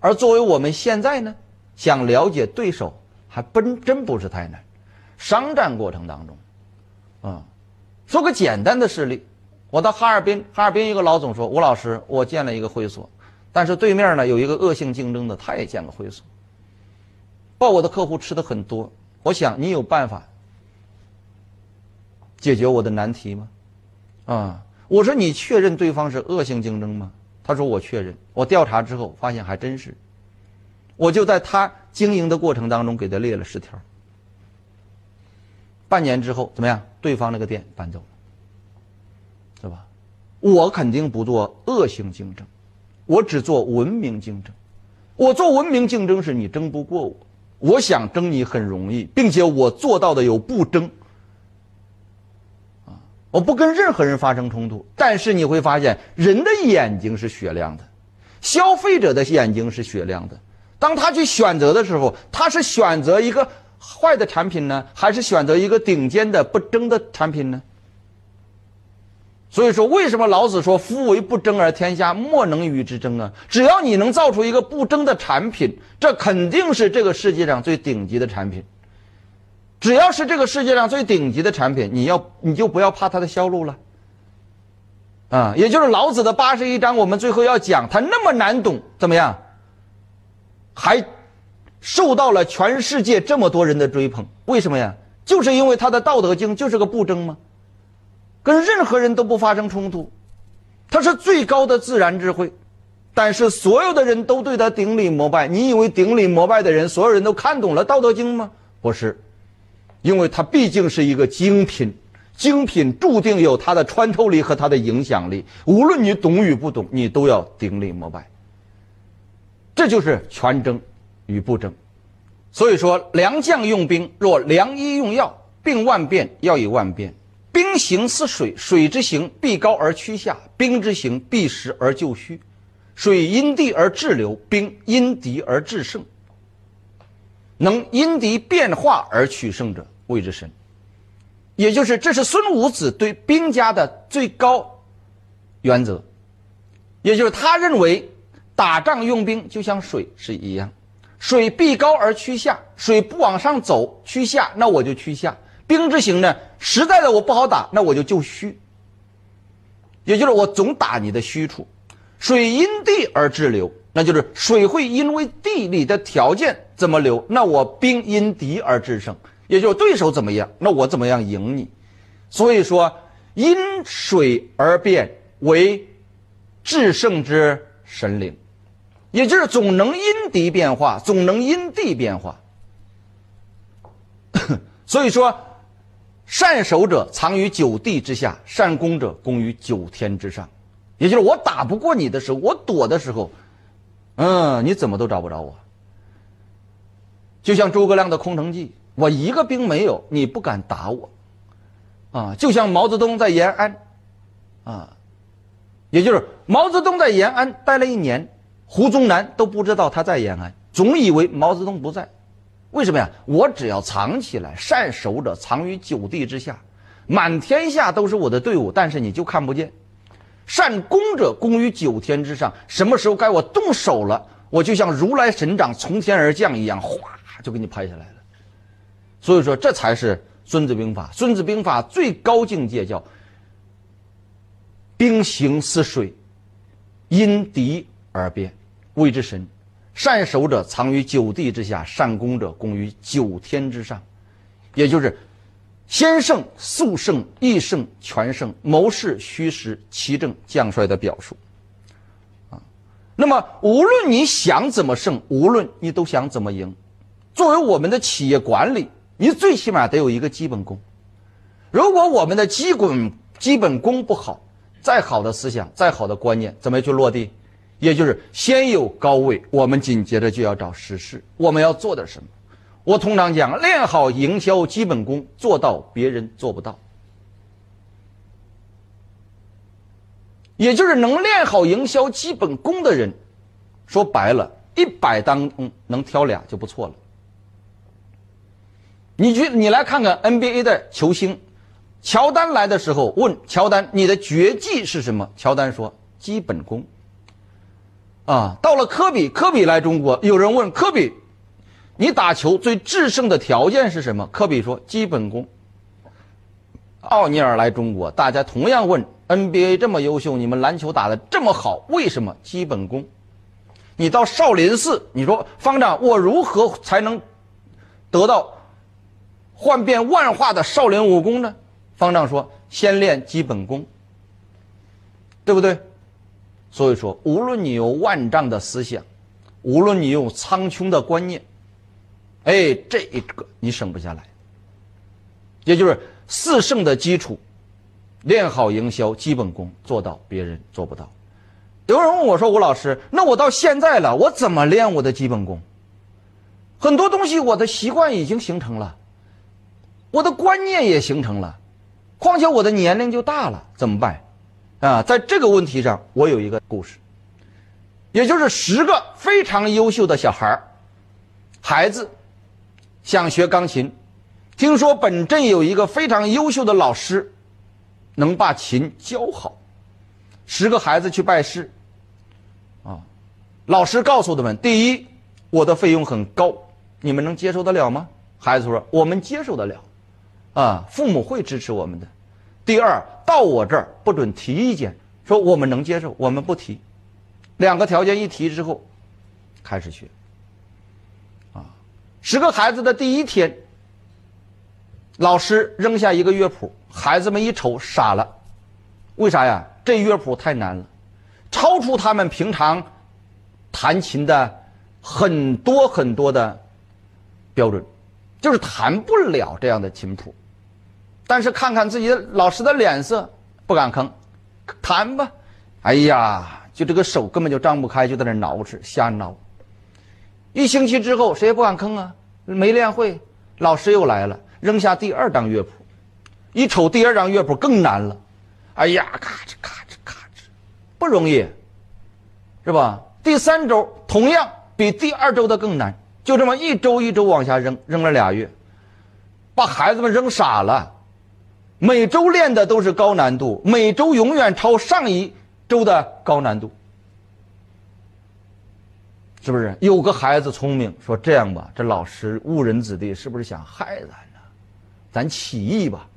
而作为我们现在呢，想了解对手，还真真不是太难。商战过程当中，啊，说个简单的事例，我到哈尔滨，哈尔滨一个老总说：“吴老师，我建了一个会所。”但是对面呢有一个恶性竞争的，他也建个会所，报我的客户吃的很多。我想你有办法解决我的难题吗？啊，我说你确认对方是恶性竞争吗？他说我确认。我调查之后发现还真是，我就在他经营的过程当中给他列了十条。半年之后怎么样？对方那个店搬走了，是吧？我肯定不做恶性竞争。我只做文明竞争，我做文明竞争是你争不过我，我想争你很容易，并且我做到的有不争，啊，我不跟任何人发生冲突。但是你会发现，人的眼睛是雪亮的，消费者的眼睛是雪亮的。当他去选择的时候，他是选择一个坏的产品呢，还是选择一个顶尖的不争的产品呢？所以说，为什么老子说“夫为不争而天下莫能与之争”啊？只要你能造出一个不争的产品，这肯定是这个世界上最顶级的产品。只要是这个世界上最顶级的产品，你要你就不要怕它的销路了。啊，也就是老子的八十一章，我们最后要讲，它那么难懂，怎么样？还受到了全世界这么多人的追捧，为什么呀？就是因为他的《道德经》就是个不争吗？跟任何人都不发生冲突，它是最高的自然智慧，但是所有的人都对他顶礼膜拜。你以为顶礼膜拜的人，所有人都看懂了《道德经》吗？不是，因为它毕竟是一个精品，精品注定有它的穿透力和它的影响力。无论你懂与不懂，你都要顶礼膜拜。这就是全争与不争。所以说，良将用兵，若良医用药，病万变，药以万变。兵行似水，水之行必高而趋下；兵之行必实而就虚。水因地而制流，兵因敌而制胜。能因敌变化而取胜者，谓之神。也就是，这是孙武子对兵家的最高原则。也就是他认为，打仗用兵就像水是一样，水必高而趋下，水不往上走趋下，那我就趋下。兵之行呢，实在的我不好打，那我就就虚，也就是我总打你的虚处。水因地而滞流，那就是水会因为地理的条件怎么流，那我兵因敌而制胜，也就是对手怎么样，那我怎么样赢你。所以说，因水而变，为制胜之神灵，也就是总能因敌变化，总能因地变化。所以说，善守者藏于九地之下，善攻者攻于九天之上。也就是我打不过你的时候，我躲的时候，嗯，你怎么都找不着我。就像诸葛亮的空城计，我一个兵没有，你不敢打我。啊，就像毛泽东在延安，啊，也就是毛泽东在延安待了一年，胡宗南都不知道他在延安，总以为毛泽东不在。为什么呀？我只要藏起来，善守者藏于九地之下，满天下都是我的队伍，但是你就看不见。善攻者攻于九天之上，什么时候该我动手了，我就像如来神掌从天而降一样，哗就给你拍下来了。所以说，这才是。孙子兵法，孙子兵法最高境界叫兵行似水，因敌而变，谓之神。善守者藏于九地之下，善攻者攻于九天之上。也就是先胜、速胜、易胜、全胜、谋士、虚实、奇正、将帅的表述。啊，那么无论你想怎么胜，无论你都想怎么赢，作为我们的企业管理。你最起码得有一个基本功。如果我们的基本基本功不好，再好的思想、再好的观念，怎么去落地？也就是先有高位，我们紧接着就要找实事。我们要做点什么？我通常讲，练好营销基本功，做到别人做不到。也就是能练好营销基本功的人，说白了，一百当中能挑俩就不错了。你去，你来看看 NBA 的球星，乔丹来的时候问乔丹：“你的绝技是什么？”乔丹说：“基本功。”啊，到了科比，科比来中国，有人问科比：“你打球最制胜的条件是什么？”科比说：“基本功。”奥尼尔来中国，大家同样问 NBA 这么优秀，你们篮球打得这么好，为什么？基本功。你到少林寺，你说方丈，我如何才能得到？幻变万化的少林武功呢？方丈说：“先练基本功，对不对？”所以说，无论你有万丈的思想，无论你有苍穹的观念，哎，这一个你省不下来。也就是四圣的基础，练好营销基本功，做到别人做不到。有人问我说：“吴老师，那我到现在了，我怎么练我的基本功？很多东西我的习惯已经形成了。”我的观念也形成了，况且我的年龄就大了，怎么办？啊，在这个问题上，我有一个故事，也就是十个非常优秀的小孩儿，孩子想学钢琴，听说本镇有一个非常优秀的老师，能把琴教好，十个孩子去拜师，啊，老师告诉他们：第一，我的费用很高，你们能接受得了吗？孩子说：我们接受得了。啊，父母会支持我们的。第二，到我这儿不准提意见，说我们能接受，我们不提。两个条件一提之后，开始学。啊，十个孩子的第一天，老师扔下一个乐谱，孩子们一瞅傻了，为啥呀？这乐谱太难了，超出他们平常弹琴的很多很多的标准，就是弹不了这样的琴谱。但是看看自己的老师的脸色，不敢吭，弹吧，哎呀，就这个手根本就张不开，就在那挠着，瞎挠。一星期之后，谁也不敢吭啊，没练会。老师又来了，扔下第二张乐谱，一瞅第二张乐谱更难了，哎呀，咔哧咔哧咔哧，不容易，是吧？第三周同样比第二周的更难，就这么一周一周往下扔，扔了俩月，把孩子们扔傻了。每周练的都是高难度，每周永远超上一周的高难度，是不是？有个孩子聪明，说这样吧，这老师误人子弟，是不是想害咱呢？咱起义吧，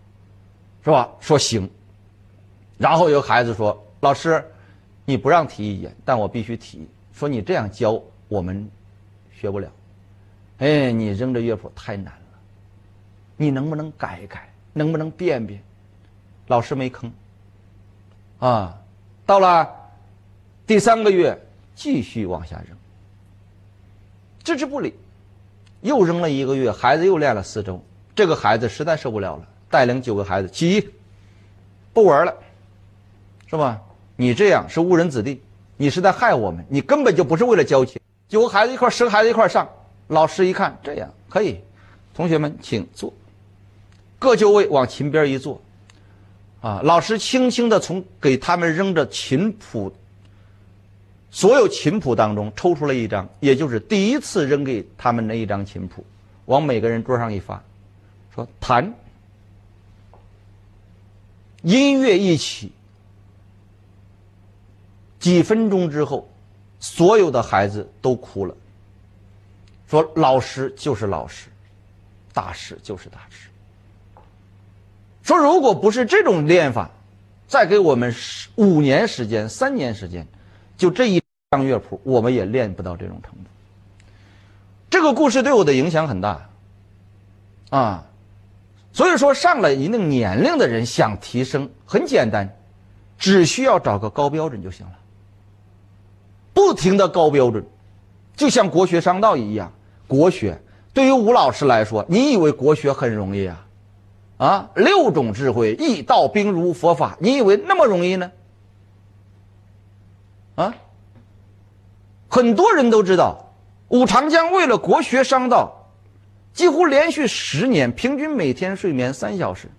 是吧？说行。然后有孩子说：“老师，你不让提意见，但我必须提。说你这样教我们，学不了。哎，你扔这乐谱太难了，你能不能改一改？”能不能变变？老师没吭。啊，到了第三个月，继续往下扔，置之不理。又扔了一个月，孩子又练了四周，这个孩子实在受不了了，带领九个孩子起，不玩了，是吧？你这样是误人子弟，你是在害我们，你根本就不是为了交钱。九个孩子一块十个孩子一块上，老师一看这样可以，同学们请坐，各就位往琴边一坐，啊，老师轻轻的从给他们扔着琴谱。所有琴谱当中抽出了一张，也就是第一次扔给他们那一张琴谱，往每个人桌上一发，说弹。音乐一起，几分钟之后，所有的孩子都哭了，说老师就是老师，大师就是大师。说如果不是这种练法，再给我们五年时间、三年时间，就这一。张乐谱，我们也练不到这种程度。这个故事对我的影响很大，啊，所以说上了一定年龄的人想提升很简单，只需要找个高标准就行了。不停的高标准，就像国学商道一样。国学对于吴老师来说，你以为国学很容易啊？啊，六种智慧，易道兵儒佛法，你以为那么容易呢？啊？很多人都知道，武长江为了国学商道，几乎连续十年平均每天睡眠三小时。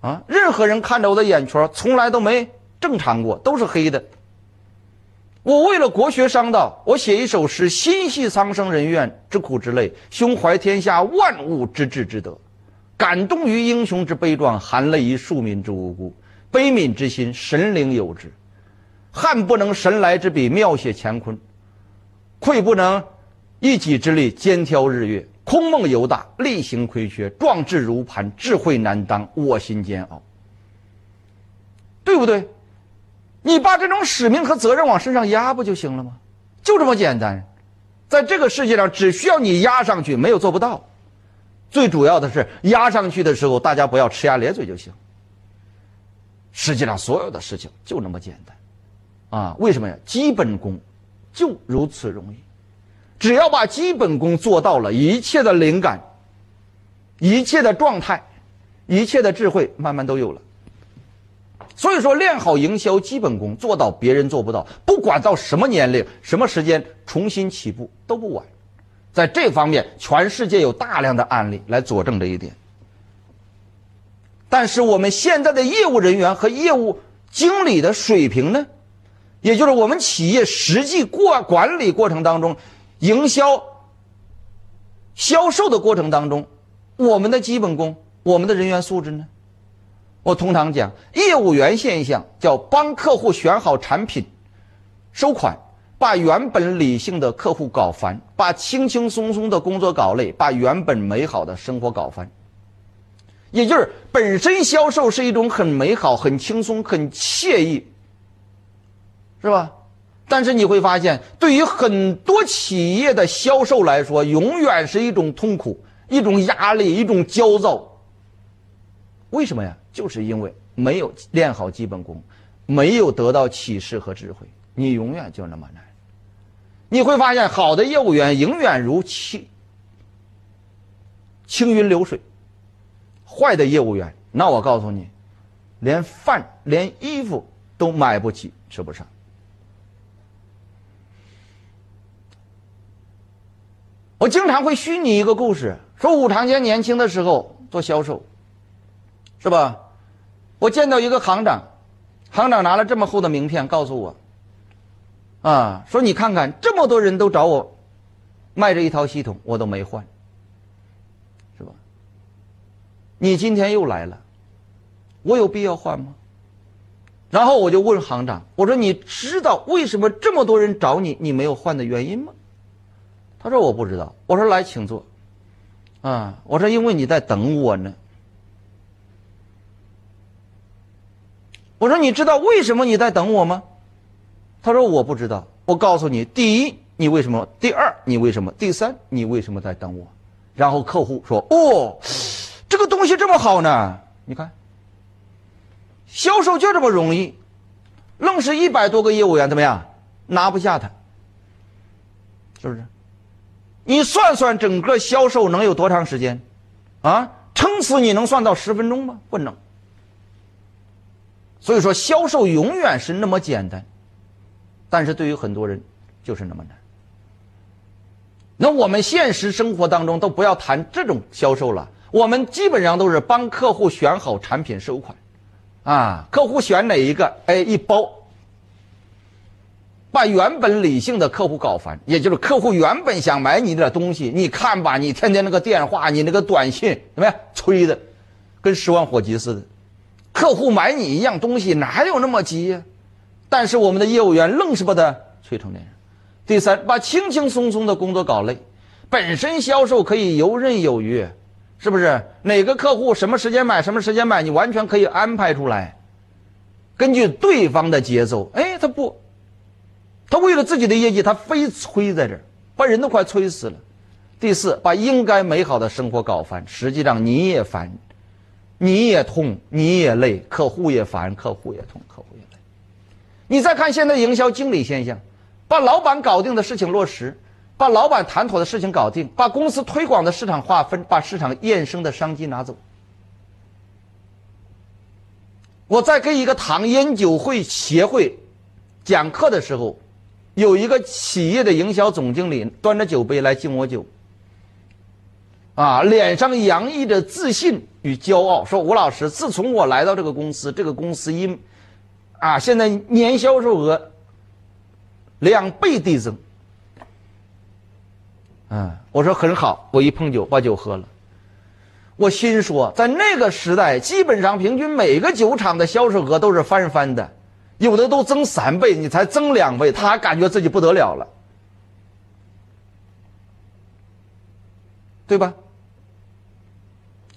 啊，任何人看着我的眼圈从来都没正常过，都是黑的。我为了国学商道，我写一首诗：心系苍生人怨，之苦之累；胸怀天下万物之志之德，感动于英雄之悲壮，含泪于庶民之无辜。悲悯之心，神灵有之。汉不能神来之笔，妙写乾坤；愧不能一己之力，肩挑日月。空梦犹大，力行亏缺；壮志如磐，智慧难当，卧薪煎熬。对不对？你把这种使命和责任往身上压不就行了吗？就这么简单。在这个世界上，只需要你压上去，没有做不到。最主要的是压上去的时候，大家不要呲牙咧嘴就行。实际上，所有的事情就那么简单。啊，为什么呀？基本功就如此容易，只要把基本功做到了，一切的灵感、一切的状态、一切的智慧，慢慢都有了。所以说，练好营销基本功，做到别人做不到，不管到什么年龄、什么时间，重新起步都不晚。在这方面，全世界有大量的案例来佐证这一点。但是，我们现在的业务人员和业务经理的水平呢？也就是我们企业实际过管理过程当中，营销、销售的过程当中，我们的基本功、我们的人员素质呢？我通常讲，业务员现象叫帮客户选好产品、收款，把原本理性的客户搞烦，把轻轻松松的工作搞累，把原本美好的生活搞翻。也就是本身销售是一种很美好、很轻松、很惬意。是吧？但是你会发现，对于很多企业的销售来说，永远是一种痛苦、一种压力、一种焦躁。为什么呀？就是因为没有练好基本功，没有得到启示和智慧，你永远就那么难。你会发现，好的业务员永远如青青云流水，坏的业务员，那我告诉你，连饭、连衣服都买不起，吃不上。我经常会虚拟一个故事，说武长江年轻的时候做销售，是吧？我见到一个行长，行长拿了这么厚的名片告诉我，啊，说你看看，这么多人都找我卖这一套系统，我都没换，是吧？你今天又来了，我有必要换吗？然后我就问行长，我说你知道为什么这么多人找你，你没有换的原因吗？他说：“我不知道。”我说：“来，请坐。”啊，我说：“因为你在等我呢。”我说：“你知道为什么你在等我吗？”他说：“我不知道。”我告诉你：第一，你为什么；第二，你为什么；第三，你为什么在等我？然后客户说：“哦，这个东西这么好呢？你看，销售就这么容易，愣是一百多个业务员怎么样，拿不下他，是不是？你算算整个销售能有多长时间？啊，撑死你能算到十分钟吗？不能。所以说，销售永远是那么简单，但是对于很多人就是那么难。那我们现实生活当中都不要谈这种销售了，我们基本上都是帮客户选好产品收款，啊，客户选哪一个，哎，一包。把原本理性的客户搞烦，也就是客户原本想买你的东西，你看吧，你天天那个电话，你那个短信怎么样，催的，跟十万火急似的。客户买你一样东西哪有那么急呀？但是我们的业务员愣是把他催成那样。第三，把轻轻松松的工作搞累，本身销售可以游刃有余，是不是？哪个客户什么时间买，什么时间买，你完全可以安排出来，根据对方的节奏。哎，他不。他为了自己的业绩，他非催在这儿，把人都快催死了。第四，把应该美好的生活搞烦，实际上你也烦，你也痛，你也累，客户也烦，客户也痛，客户也累。你再看现在营销经理现象，把老板搞定的事情落实，把老板谈妥的事情搞定，把公司推广的市场划分，把市场衍生的商机拿走。我在给一个糖烟酒会协会讲课的时候。有一个企业的营销总经理端着酒杯来敬我酒，啊，脸上洋溢着自信与骄傲，说：“吴老师，自从我来到这个公司，这个公司因，啊，现在年销售额两倍递增。”嗯，我说很好，我一碰酒把酒喝了，我心说，在那个时代，基本上平均每个酒厂的销售额都是翻番的。有的都增三倍，你才增两倍，他还感觉自己不得了了，对吧？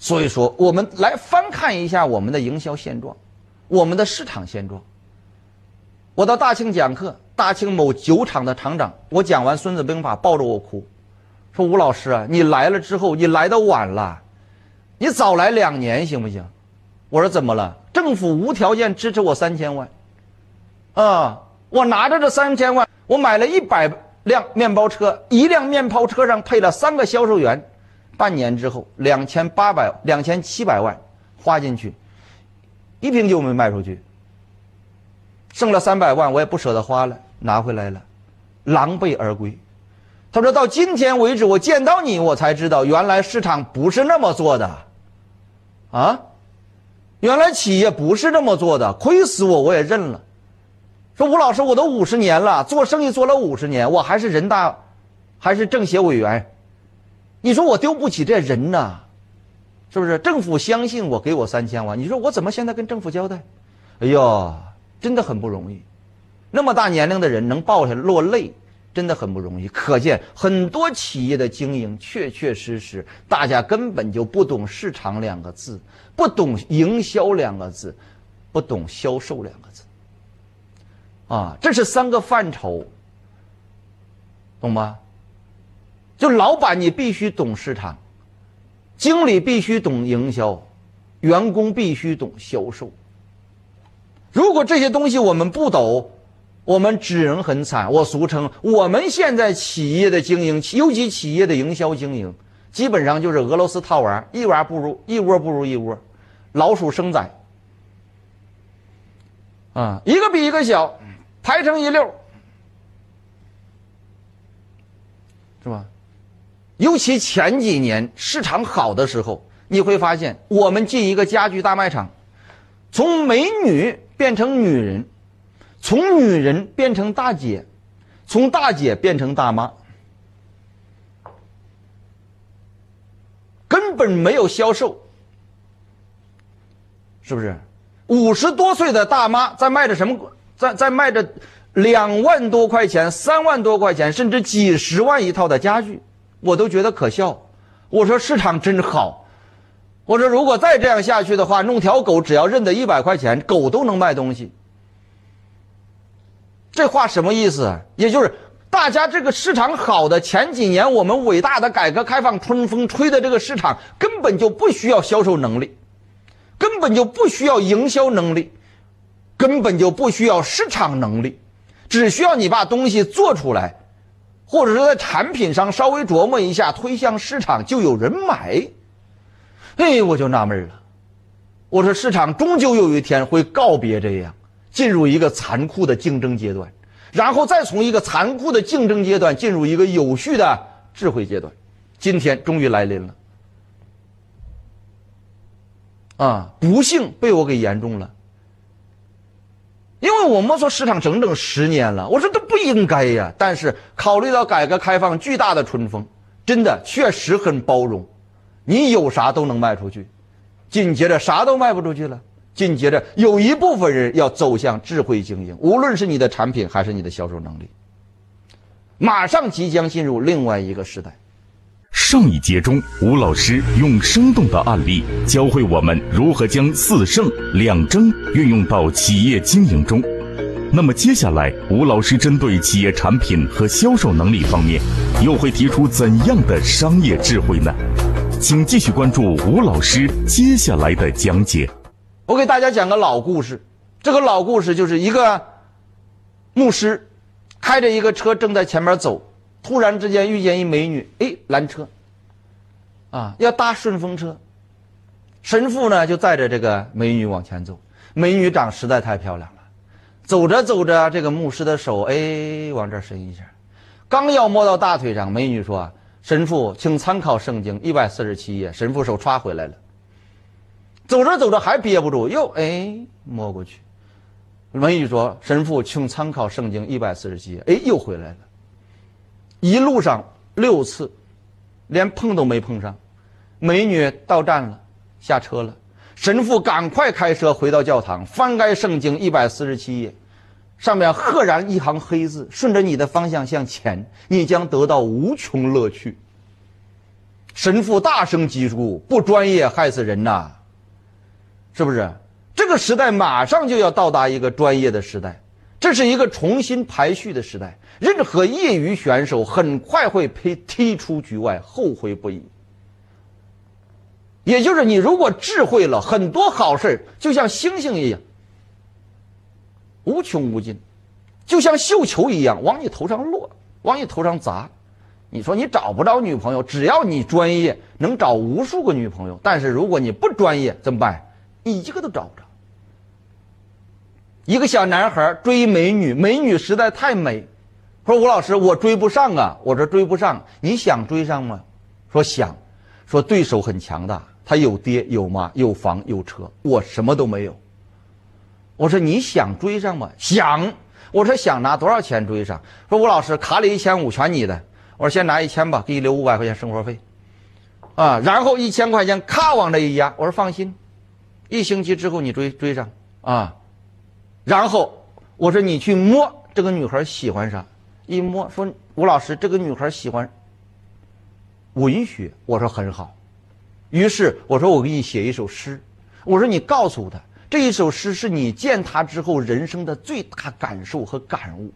所以说，我们来翻看一下我们的营销现状，我们的市场现状。我到大庆讲课，大庆某酒厂的厂长，我讲完《孙子兵法》，抱着我哭，说：“吴老师啊，你来了之后，你来的晚了，你早来两年行不行？”我说：“怎么了？政府无条件支持我三千万。”啊！我拿着这三千万，我买了一百辆面包车，一辆面包车上配了三个销售员。半年之后，两千八百、两千七百万花进去，一瓶酒没卖出去，剩了三百万，我也不舍得花了，拿回来了，狼狈而归。他说到今天为止，我见到你，我才知道原来市场不是那么做的，啊，原来企业不是这么做的，亏死我我也认了。说吴老师，我都五十年了，做生意做了五十年，我还是人大，还是政协委员，你说我丢不起这人呐，是不是？政府相信我，给我三千万，你说我怎么现在跟政府交代？哎呦，真的很不容易，那么大年龄的人能抱下落泪，真的很不容易。可见很多企业的经营确确实实，大家根本就不懂市场两个字，不懂营销两个字，不懂销售两个字。啊，这是三个范畴，懂吗？就老板你必须懂市场，经理必须懂营销，员工必须懂销售。如果这些东西我们不懂，我们只能很惨。我俗称我们现在企业的经营，尤其企业的营销经营，基本上就是俄罗斯套娃，一娃不如一窝，不如一窝，老鼠生崽，啊，一个比一个小。排成一溜，是吧？尤其前几年市场好的时候，你会发现，我们进一个家具大卖场，从美女变成女人，从女人变成大姐，从大姐变成大妈，根本没有销售，是不是？五十多岁的大妈在卖着什么？在在卖着两万多块钱、三万多块钱，甚至几十万一套的家具，我都觉得可笑。我说市场真好。我说如果再这样下去的话，弄条狗只要认得一百块钱，狗都能卖东西。这话什么意思？也就是大家这个市场好的前几年，我们伟大的改革开放春风吹的这个市场根本就不需要销售能力，根本就不需要营销能力，根本就不需要市场能力，只需要你把东西做出来，或者说在产品上稍微琢磨一下，推向市场就有人买。哎，我就纳闷了，我说市场终究有一天会告别这样，进入一个残酷的竞争阶段。然后再从一个残酷的竞争阶段进入一个有序的智慧阶段，今天终于来临了。啊，不幸被我给言中了，因为我摸索市场整整十年了，我说这不应该呀。但是考虑到改革开放巨大的春风，真的确实很包容，你有啥都能卖出去，紧接着啥都卖不出去了。紧接着，有一部分人要走向智慧经营，无论是你的产品还是你的销售能力，马上即将进入另外一个时代。上一节中，吴老师用生动的案例教会我们如何将四胜两争运用到企业经营中。那么接下来，吴老师针对企业产品和销售能力方面，又会提出怎样的商业智慧呢？请继续关注吴老师接下来的讲解。我给大家讲个老故事，这个老故事就是一个牧师开着一个车正在前面走，突然之间遇见一美女，哎，拦车，啊，要搭顺风车。神父呢就载着这个美女往前走，美女长实在太漂亮了，走着走着，这个牧师的手哎往这伸一下，刚要摸到大腿上，美女说：“神父，请参考圣经一百四十七页。”神父手歘回来了。走着走着还憋不住，又哎摸过去。美女说：“神父，请参考圣经一百四十七页。”哎，又回来了。一路上六次，连碰都没碰上。美女到站了，下车了。神父赶快开车回到教堂，翻开圣经一百四十七页，上面赫然一行黑字：“顺着你的方向向前，你将得到无穷乐趣。”神父大声疾呼：“不专业害死人呐！”是不是这个时代马上就要到达一个专业的时代？这是一个重新排序的时代。任何业余选手很快会被踢出局外，后悔不已。也就是你如果智慧了，很多好事就像星星一样，无穷无尽，就像绣球一样往你头上落，往你头上砸。你说你找不着女朋友，只要你专业，能找无数个女朋友。但是如果你不专业，怎么办？你一个都找不着。一个小男孩追美女，美女实在太美，说吴老师我追不上啊。我说追不上，你想追上吗？说想。说对手很强大，他有爹有妈有房有车，我什么都没有。我说你想追上吗？想。我说想拿多少钱追上？说吴老师卡里一千五全你的。我说先拿一千吧，给你留五百块钱生活费。啊，然后一千块钱咔往这一压。我说放心。一星期之后你追追上啊，然后我说你去摸这个女孩喜欢啥，一摸说吴老师这个女孩喜欢文学，我说很好，于是我说我给你写一首诗，我说你告诉她这一首诗是你见她之后人生的最大感受和感悟，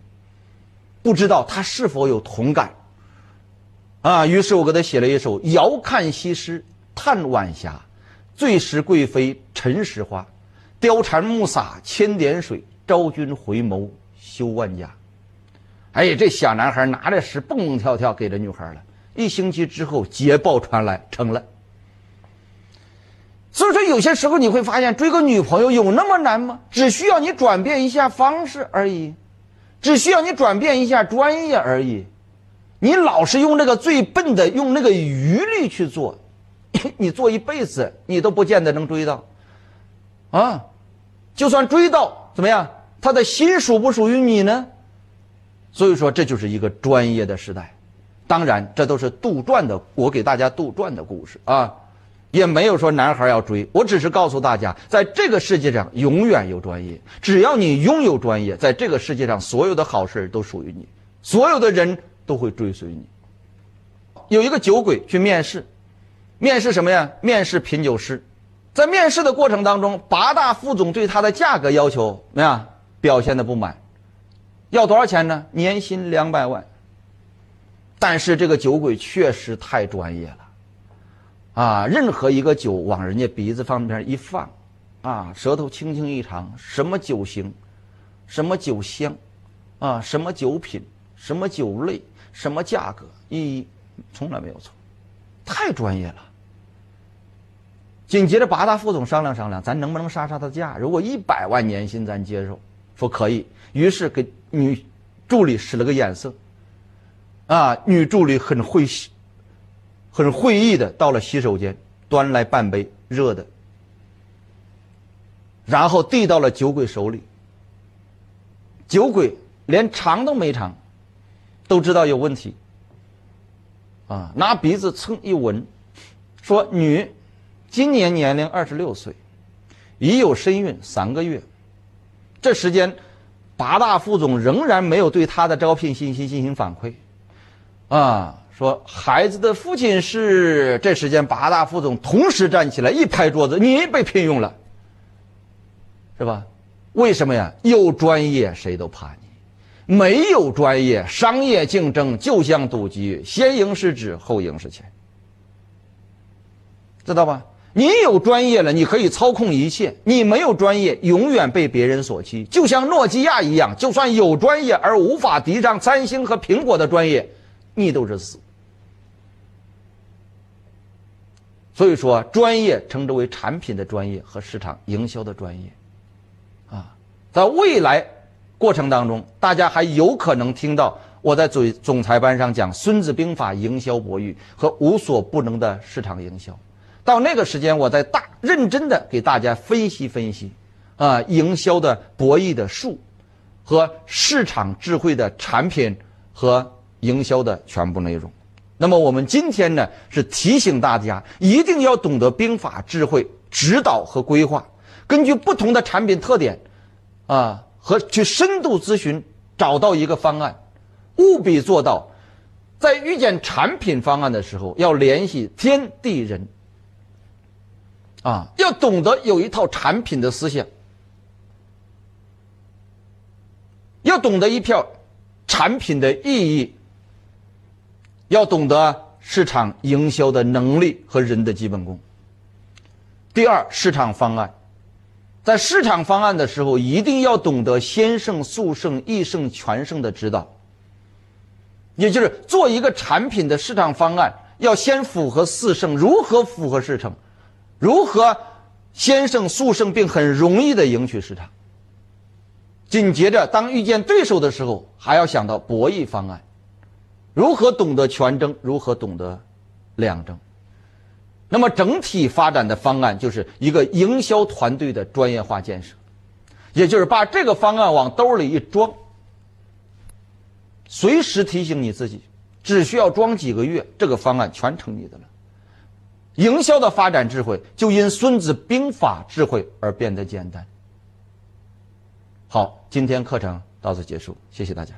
不知道她是否有同感啊？于是我给她写了一首遥看西施叹晚霞。最识贵妃沉石花，貂蝉暮洒千点水，昭君回眸羞万家。哎，这小男孩拿着诗蹦蹦跳跳给这女孩了。一星期之后，捷报传来，成了。所以说，有些时候你会发现，追个女朋友有那么难吗？只需要你转变一下方式而已，只需要你转变一下专业而已。你老是用那个最笨的，用那个余力去做。你做一辈子，你都不见得能追到，啊，就算追到，怎么样？他的心属不属于你呢？所以说，这就是一个专业的时代。当然，这都是杜撰的，我给大家杜撰的故事啊，也没有说男孩要追。我只是告诉大家，在这个世界上永远有专业，只要你拥有专业，在这个世界上所有的好事都属于你，所有的人都会追随你。有一个酒鬼去面试。面试什么呀？面试品酒师，在面试的过程当中，八大副总对他的价格要求怎么样？表现的不满，要多少钱呢？年薪两百万，但是这个酒鬼确实太专业了，啊，任何一个酒往人家鼻子旁边一放，啊，舌头轻轻一尝，什么酒型，什么酒香，啊，什么酒品，什么酒类，什么价格，一从来没有错，太专业了。紧接着八大副总商量商量，咱能不能杀杀他价？如果一百万年薪，咱接受，说可以。于是给女助理使了个眼色。啊，女助理很会，很会意的到了洗手间，端来半杯热的，然后递到了酒鬼手里。酒鬼连尝都没尝，都知道有问题。啊，拿鼻子蹭一闻，说女，今年年龄二十六岁，已有身孕三个月。这时间，八大副总仍然没有对他的招聘信息进行反馈。啊，说孩子的父亲是这时间八大副总同时站起来一拍桌子，你被聘用了，是吧？为什么呀？有专业谁都怕你，没有专业，商业竞争就像赌局，先赢是纸，后赢是钱，知道吧？你有专业了，你可以操控一切；你没有专业，永远被别人所欺。就像诺基亚一样，就算有专业，而无法抵挡三星和苹果的专业。你都是死，所以说专业称之为产品的专业和市场营销的专业，啊，在未来过程当中，大家还有可能听到我在总总裁班上讲《孙子兵法》营销博弈和无所不能的市场营销。到那个时间，我再大认真的给大家分析分析，啊，营销的博弈的术和市场智慧的产品和。营销的全部内容，那么我们今天呢是提醒大家一定要懂得兵法智慧指导和规划，根据不同的产品特点，啊和去深度咨询，找到一个方案，务必做到，在遇见产品方案的时候要联系天地人，啊要懂得有一套产品的思想，要懂得一票产品的意义。要懂得市场营销的能力和人的基本功。第二，市场方案，在市场方案的时候，一定要懂得先胜、速胜、易胜、全胜的指导。也就是做一个产品的市场方案，要先符合四胜。如何符合市场？如何先胜、速胜，并很容易的赢取市场？紧接着，当遇见对手的时候，还要想到博弈方案。如何懂得全争？如何懂得两争？那么整体发展的方案就是一个营销团队的专业化建设，也就是把这个方案往兜里一装，随时提醒你自己，只需要装几个月，这个方案全成你的了。营销的发展智慧就因《孙子兵法》智慧而变得简单。好，今天课程到此结束，谢谢大家。